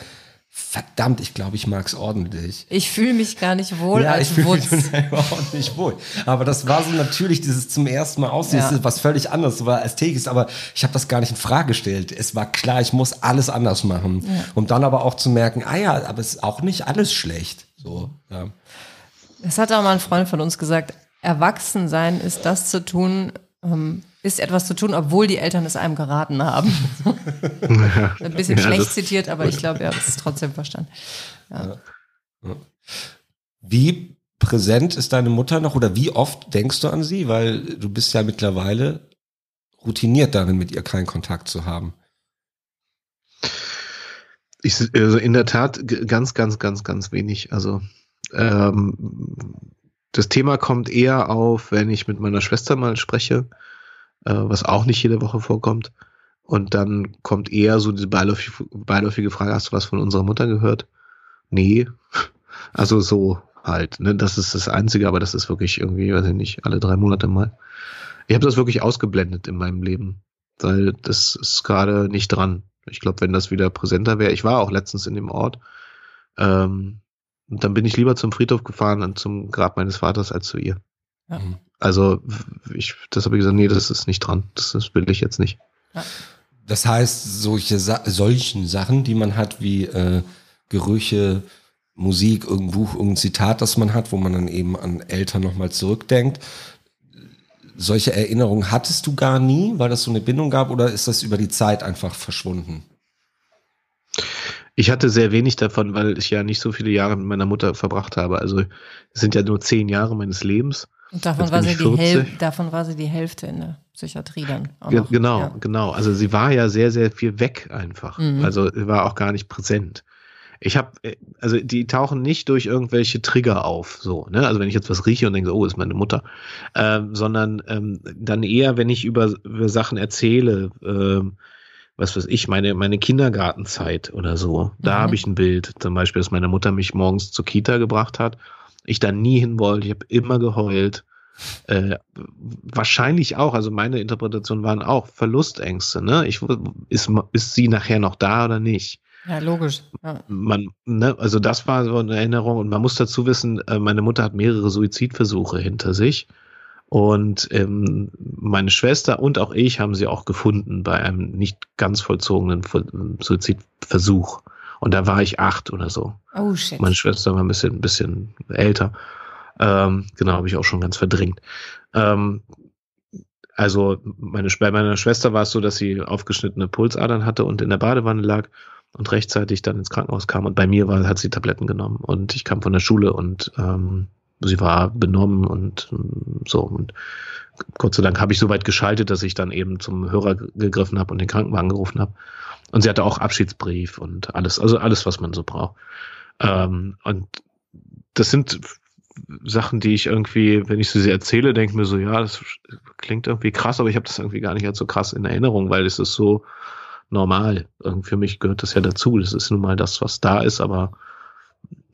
verdammt, ich glaube, ich mag's ordentlich. Ich fühle mich gar nicht wohl ja, als ich fühle mich überhaupt nicht wohl. Aber das war so natürlich dieses zum ersten Mal aussehen, ja. was völlig anderes, war ästhetisch, aber ich habe das gar nicht in Frage gestellt. Es war klar, ich muss alles anders machen. Ja. Um dann aber auch zu merken, ah ja, aber es ist auch nicht alles schlecht. So, ja. Das hat auch mal ein Freund von uns gesagt. Erwachsen sein ist das zu tun, ähm, ist etwas zu tun, obwohl die Eltern es einem geraten haben. ein bisschen ja, schlecht zitiert, aber ich glaube, er hat es trotzdem verstanden. Ja. Wie präsent ist deine Mutter noch oder wie oft denkst du an sie? Weil du bist ja mittlerweile routiniert darin, mit ihr keinen Kontakt zu haben. Ich, also in der Tat ganz, ganz, ganz, ganz wenig. Also ähm, das Thema kommt eher auf, wenn ich mit meiner Schwester mal spreche, äh, was auch nicht jede Woche vorkommt. Und dann kommt eher so diese beiläufige, beiläufige Frage, hast du was von unserer Mutter gehört? Nee. Also so halt. Ne? Das ist das Einzige, aber das ist wirklich irgendwie, weiß ich nicht, alle drei Monate mal. Ich habe das wirklich ausgeblendet in meinem Leben, weil das ist gerade nicht dran. Ich glaube, wenn das wieder präsenter wäre, ich war auch letztens in dem Ort, ähm, und dann bin ich lieber zum Friedhof gefahren und zum Grab meines Vaters als zu ihr. Ja. Mhm. Also ich, das habe ich gesagt, nee, das ist nicht dran. Das, das will ich jetzt nicht. Ja. Das heißt, solche solchen Sachen, die man hat, wie äh, Gerüche, Musik, irgendein Buch, irgendein Zitat, das man hat, wo man dann eben an Eltern nochmal zurückdenkt. Solche Erinnerungen hattest du gar nie, weil das so eine Bindung gab, oder ist das über die Zeit einfach verschwunden? Ich hatte sehr wenig davon, weil ich ja nicht so viele Jahre mit meiner Mutter verbracht habe. Also es sind ja nur zehn Jahre meines Lebens. Und davon war, sie die Häl davon war sie die Hälfte in der Psychiatrie dann. Ge genau, ja. genau. Also sie war ja sehr, sehr viel weg einfach. Mhm. Also sie war auch gar nicht präsent. Ich habe, äh, also die tauchen nicht durch irgendwelche Trigger auf, so, ne? Also wenn ich jetzt was rieche und denke, oh, ist meine Mutter, ähm, sondern ähm, dann eher, wenn ich über, über Sachen erzähle, ähm, was weiß ich, meine, meine Kindergartenzeit oder so. Da mhm. habe ich ein Bild, zum Beispiel, dass meine Mutter mich morgens zur Kita gebracht hat. Ich da nie hin wollte, ich habe immer geheult. Äh, wahrscheinlich auch, also meine Interpretation waren auch Verlustängste, ne? Ich, ist, ist sie nachher noch da oder nicht? Ja, logisch. Ja. Man, ne, also das war so eine Erinnerung und man muss dazu wissen, äh, meine Mutter hat mehrere Suizidversuche hinter sich und ähm, meine Schwester und auch ich haben sie auch gefunden bei einem nicht ganz vollzogenen Suizidversuch. Und da war ich acht oder so. Oh shit. Meine Schwester war ein bisschen, ein bisschen älter. Ähm, genau, habe ich auch schon ganz verdrängt. Ähm, also meine, bei meiner Schwester war es so, dass sie aufgeschnittene Pulsadern hatte und in der Badewanne lag und rechtzeitig dann ins Krankenhaus kam. Und bei mir war, hat sie Tabletten genommen und ich kam von der Schule und ähm, sie war benommen und ähm, so. Und Gott sei Dank habe ich so weit geschaltet, dass ich dann eben zum Hörer gegriffen habe und den Krankenwagen gerufen habe. Und sie hatte auch Abschiedsbrief und alles, also alles, was man so braucht. Ähm, und das sind Sachen, die ich irgendwie, wenn ich sie erzähle, denke mir so, ja, das klingt irgendwie krass, aber ich habe das irgendwie gar nicht als so krass in Erinnerung, weil es ist so normal. Für mich gehört das ja dazu. Das ist nun mal das, was da ist, aber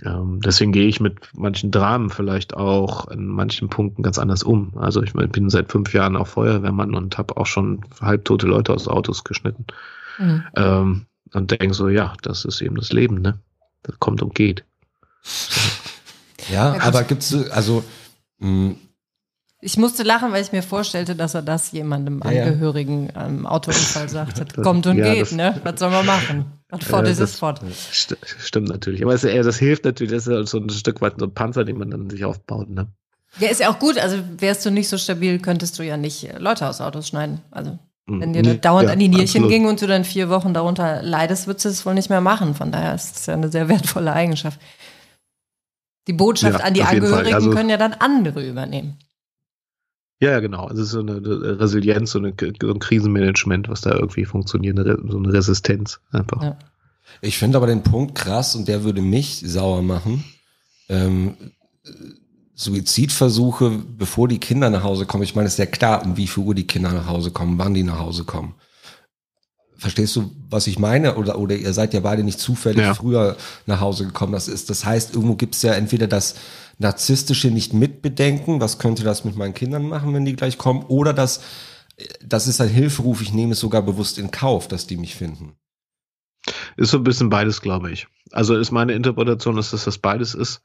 ähm, deswegen gehe ich mit manchen Dramen vielleicht auch in manchen Punkten ganz anders um. Also ich bin seit fünf Jahren auch Feuerwehrmann und habe auch schon halbtote Leute aus Autos geschnitten. Mhm. Ähm, und denke so, ja, das ist eben das Leben, ne? Das kommt und geht. Ja, aber gibt's also mh, ich musste lachen, weil ich mir vorstellte, dass er das jemandem ja, Angehörigen ja. am Autounfall sagt. Hat. Kommt und ja, geht, das, ne? Was soll man machen? Was fort ist es fort. St stimmt natürlich. Aber es, das hilft natürlich, das ist so ein Stück weit so ein Panzer, den man dann sich aufbaut, ne? Ja, ist ja auch gut. Also wärst du nicht so stabil, könntest du ja nicht Leute aus Autos schneiden. Also hm. wenn dir nee, dauernd an die Nierchen absolut. ging und du dann vier Wochen darunter leidest, würdest du es wohl nicht mehr machen. Von daher ist es ja eine sehr wertvolle Eigenschaft. Die Botschaft an die Angehörigen also, können ja dann andere übernehmen. Ja, ja, genau. Also so eine Resilienz, so, eine, so ein Krisenmanagement, was da irgendwie funktioniert, so eine Resistenz einfach. Ja. Ich finde aber den Punkt krass und der würde mich sauer machen. Ähm, Suizidversuche, bevor die Kinder nach Hause kommen. Ich meine, es ist ja klar, um wie viel Uhr die Kinder nach Hause kommen, wann die nach Hause kommen. Verstehst du, was ich meine? Oder, oder ihr seid ja beide nicht zufällig ja. früher nach Hause gekommen. Das ist, das heißt, irgendwo gibt es ja entweder das narzisstische nicht mitbedenken, was könnte das mit meinen Kindern machen, wenn die gleich kommen, oder das, das ist ein Hilferuf, ich nehme es sogar bewusst in Kauf, dass die mich finden. Ist so ein bisschen beides, glaube ich. Also ist meine Interpretation, dass das das beides ist.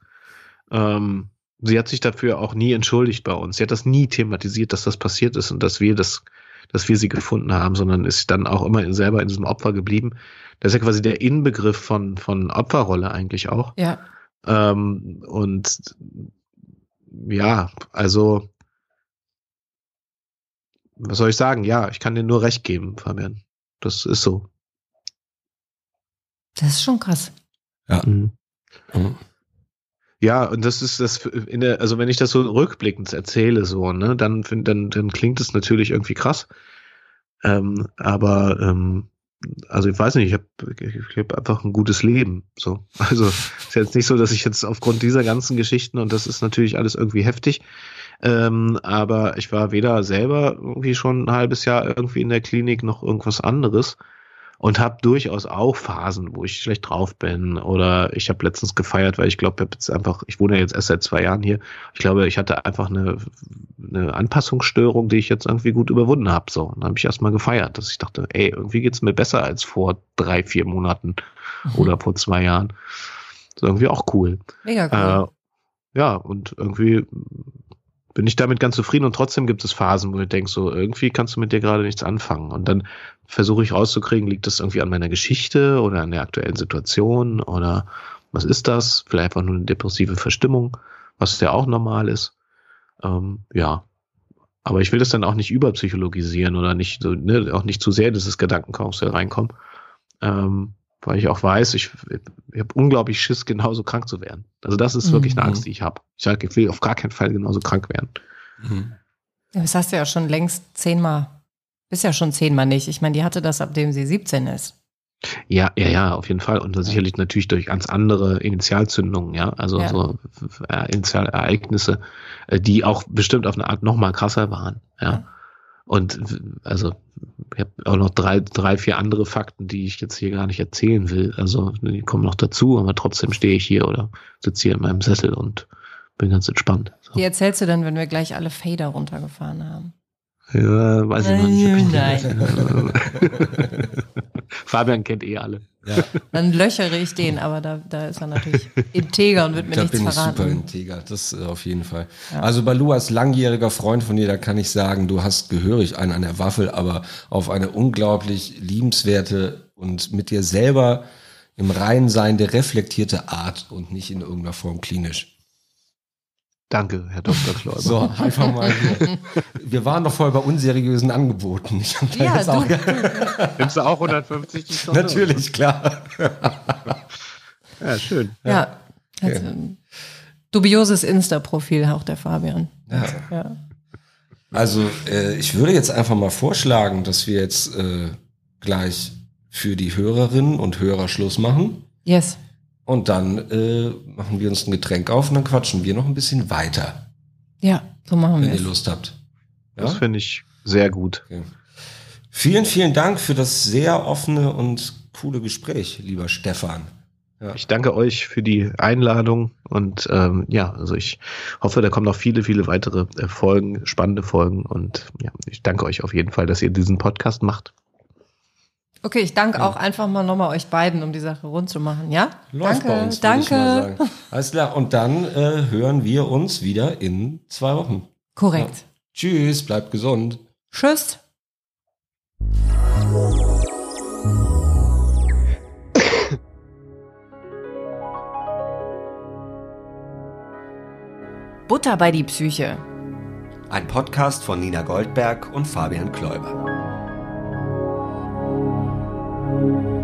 Ähm, sie hat sich dafür auch nie entschuldigt bei uns. Sie hat das nie thematisiert, dass das passiert ist und dass wir das dass wir sie gefunden haben, sondern ist dann auch immer selber in diesem Opfer geblieben. Das ist ja quasi der Inbegriff von, von Opferrolle eigentlich auch. Ja. Ähm, und ja, also, was soll ich sagen? Ja, ich kann dir nur recht geben, Fabian. Das ist so. Das ist schon krass. Ja. Mhm. Mhm. Ja, und das ist das in der, also wenn ich das so rückblickend erzähle, so, ne, dann, dann, dann klingt es natürlich irgendwie krass. Ähm, aber ähm, also ich weiß nicht, ich habe ich hab einfach ein gutes Leben. So. Also ist jetzt nicht so, dass ich jetzt aufgrund dieser ganzen Geschichten, und das ist natürlich alles irgendwie heftig, ähm, aber ich war weder selber irgendwie schon ein halbes Jahr irgendwie in der Klinik noch irgendwas anderes und habe durchaus auch Phasen, wo ich schlecht drauf bin oder ich habe letztens gefeiert, weil ich glaube, ich jetzt einfach, ich wohne ja jetzt erst seit zwei Jahren hier. Ich glaube, ich hatte einfach eine, eine Anpassungsstörung, die ich jetzt irgendwie gut überwunden habe. So, und dann habe ich erstmal gefeiert, dass ich dachte, ey, irgendwie geht's mir besser als vor drei, vier Monaten mhm. oder vor zwei Jahren. Das ist irgendwie auch cool. Mega cool. Äh, ja, und irgendwie bin ich damit ganz zufrieden und trotzdem gibt es Phasen, wo ich denke, so irgendwie kannst du mit dir gerade nichts anfangen. Und dann versuche ich rauszukriegen, liegt das irgendwie an meiner Geschichte oder an der aktuellen Situation oder was ist das? Vielleicht einfach nur eine depressive Verstimmung, was ja auch normal ist. Ähm, ja. Aber ich will das dann auch nicht überpsychologisieren oder nicht so, ne, auch nicht zu sehr dieses Gedankenkarussell reinkommen. Ähm, weil ich auch weiß, ich, ich habe unglaublich Schiss, genauso krank zu werden. Also das ist wirklich eine mhm. Angst, die ich habe. Ich sage, ich will auf gar keinen Fall genauso krank werden. Mhm. Das hast du ja schon längst zehnmal, bist ja schon zehnmal nicht. Ich meine, die hatte das, ab dem sie 17 ist. Ja, ja, ja, auf jeden Fall. Und sicherlich natürlich durch ganz andere Initialzündungen, ja. Also ja. so äh, Initialereignisse, äh, die auch bestimmt auf eine Art nochmal krasser waren, ja. Und also ich habe auch noch drei, drei, vier andere Fakten, die ich jetzt hier gar nicht erzählen will. Also die kommen noch dazu, aber trotzdem stehe ich hier oder sitze hier in meinem Sessel und bin ganz entspannt. So. Die erzählst du dann, wenn wir gleich alle Fader runtergefahren haben? Ja, weiß ich noch nicht. Nein. Fabian kennt eh alle. Ja. Dann löchere ich den, aber da, da ist er natürlich integer und wird mir da nichts verraten. Bin ich super integer, das äh, auf jeden Fall. Ja. Also Balu als langjähriger Freund von dir, da kann ich sagen, du hast gehörig einen an der Waffel, aber auf eine unglaublich liebenswerte und mit dir selber im Reinen seiende reflektierte Art und nicht in irgendeiner Form klinisch. Danke, Herr Dr. Kläuber. So, einfach mal hier. Wir waren doch vorher bei unseriösen Angeboten. Ich hab da Ja, jetzt du, auch, Nimmst du auch 150 die Stunde? natürlich, klar. Ja, schön. ja. Also, ein dubioses Insta-Profil auch der Fabian. Ja. Ja. Also, äh, ich würde jetzt einfach mal vorschlagen, dass wir jetzt äh, gleich für die Hörerinnen und Hörer Schluss machen. Yes. Und dann äh, machen wir uns ein Getränk auf und dann quatschen wir noch ein bisschen weiter, Ja, so machen wenn wir ihr es. Lust habt. Ja? Das finde ich sehr gut. Okay. Vielen, vielen Dank für das sehr offene und coole Gespräch, lieber Stefan. Ich danke euch für die Einladung und ähm, ja, also ich hoffe, da kommen noch viele, viele weitere äh, Folgen, spannende Folgen und ja, ich danke euch auf jeden Fall, dass ihr diesen Podcast macht. Okay, ich danke auch einfach mal nochmal euch beiden, um die Sache rund zu machen, ja? Läuft danke, bei uns, danke. mal sagen. Alles klar. Und dann äh, hören wir uns wieder in zwei Wochen. Korrekt. Tschüss, bleibt gesund. Tschüss. Butter bei die Psyche. Ein Podcast von Nina Goldberg und Fabian Kläuber. Thank you.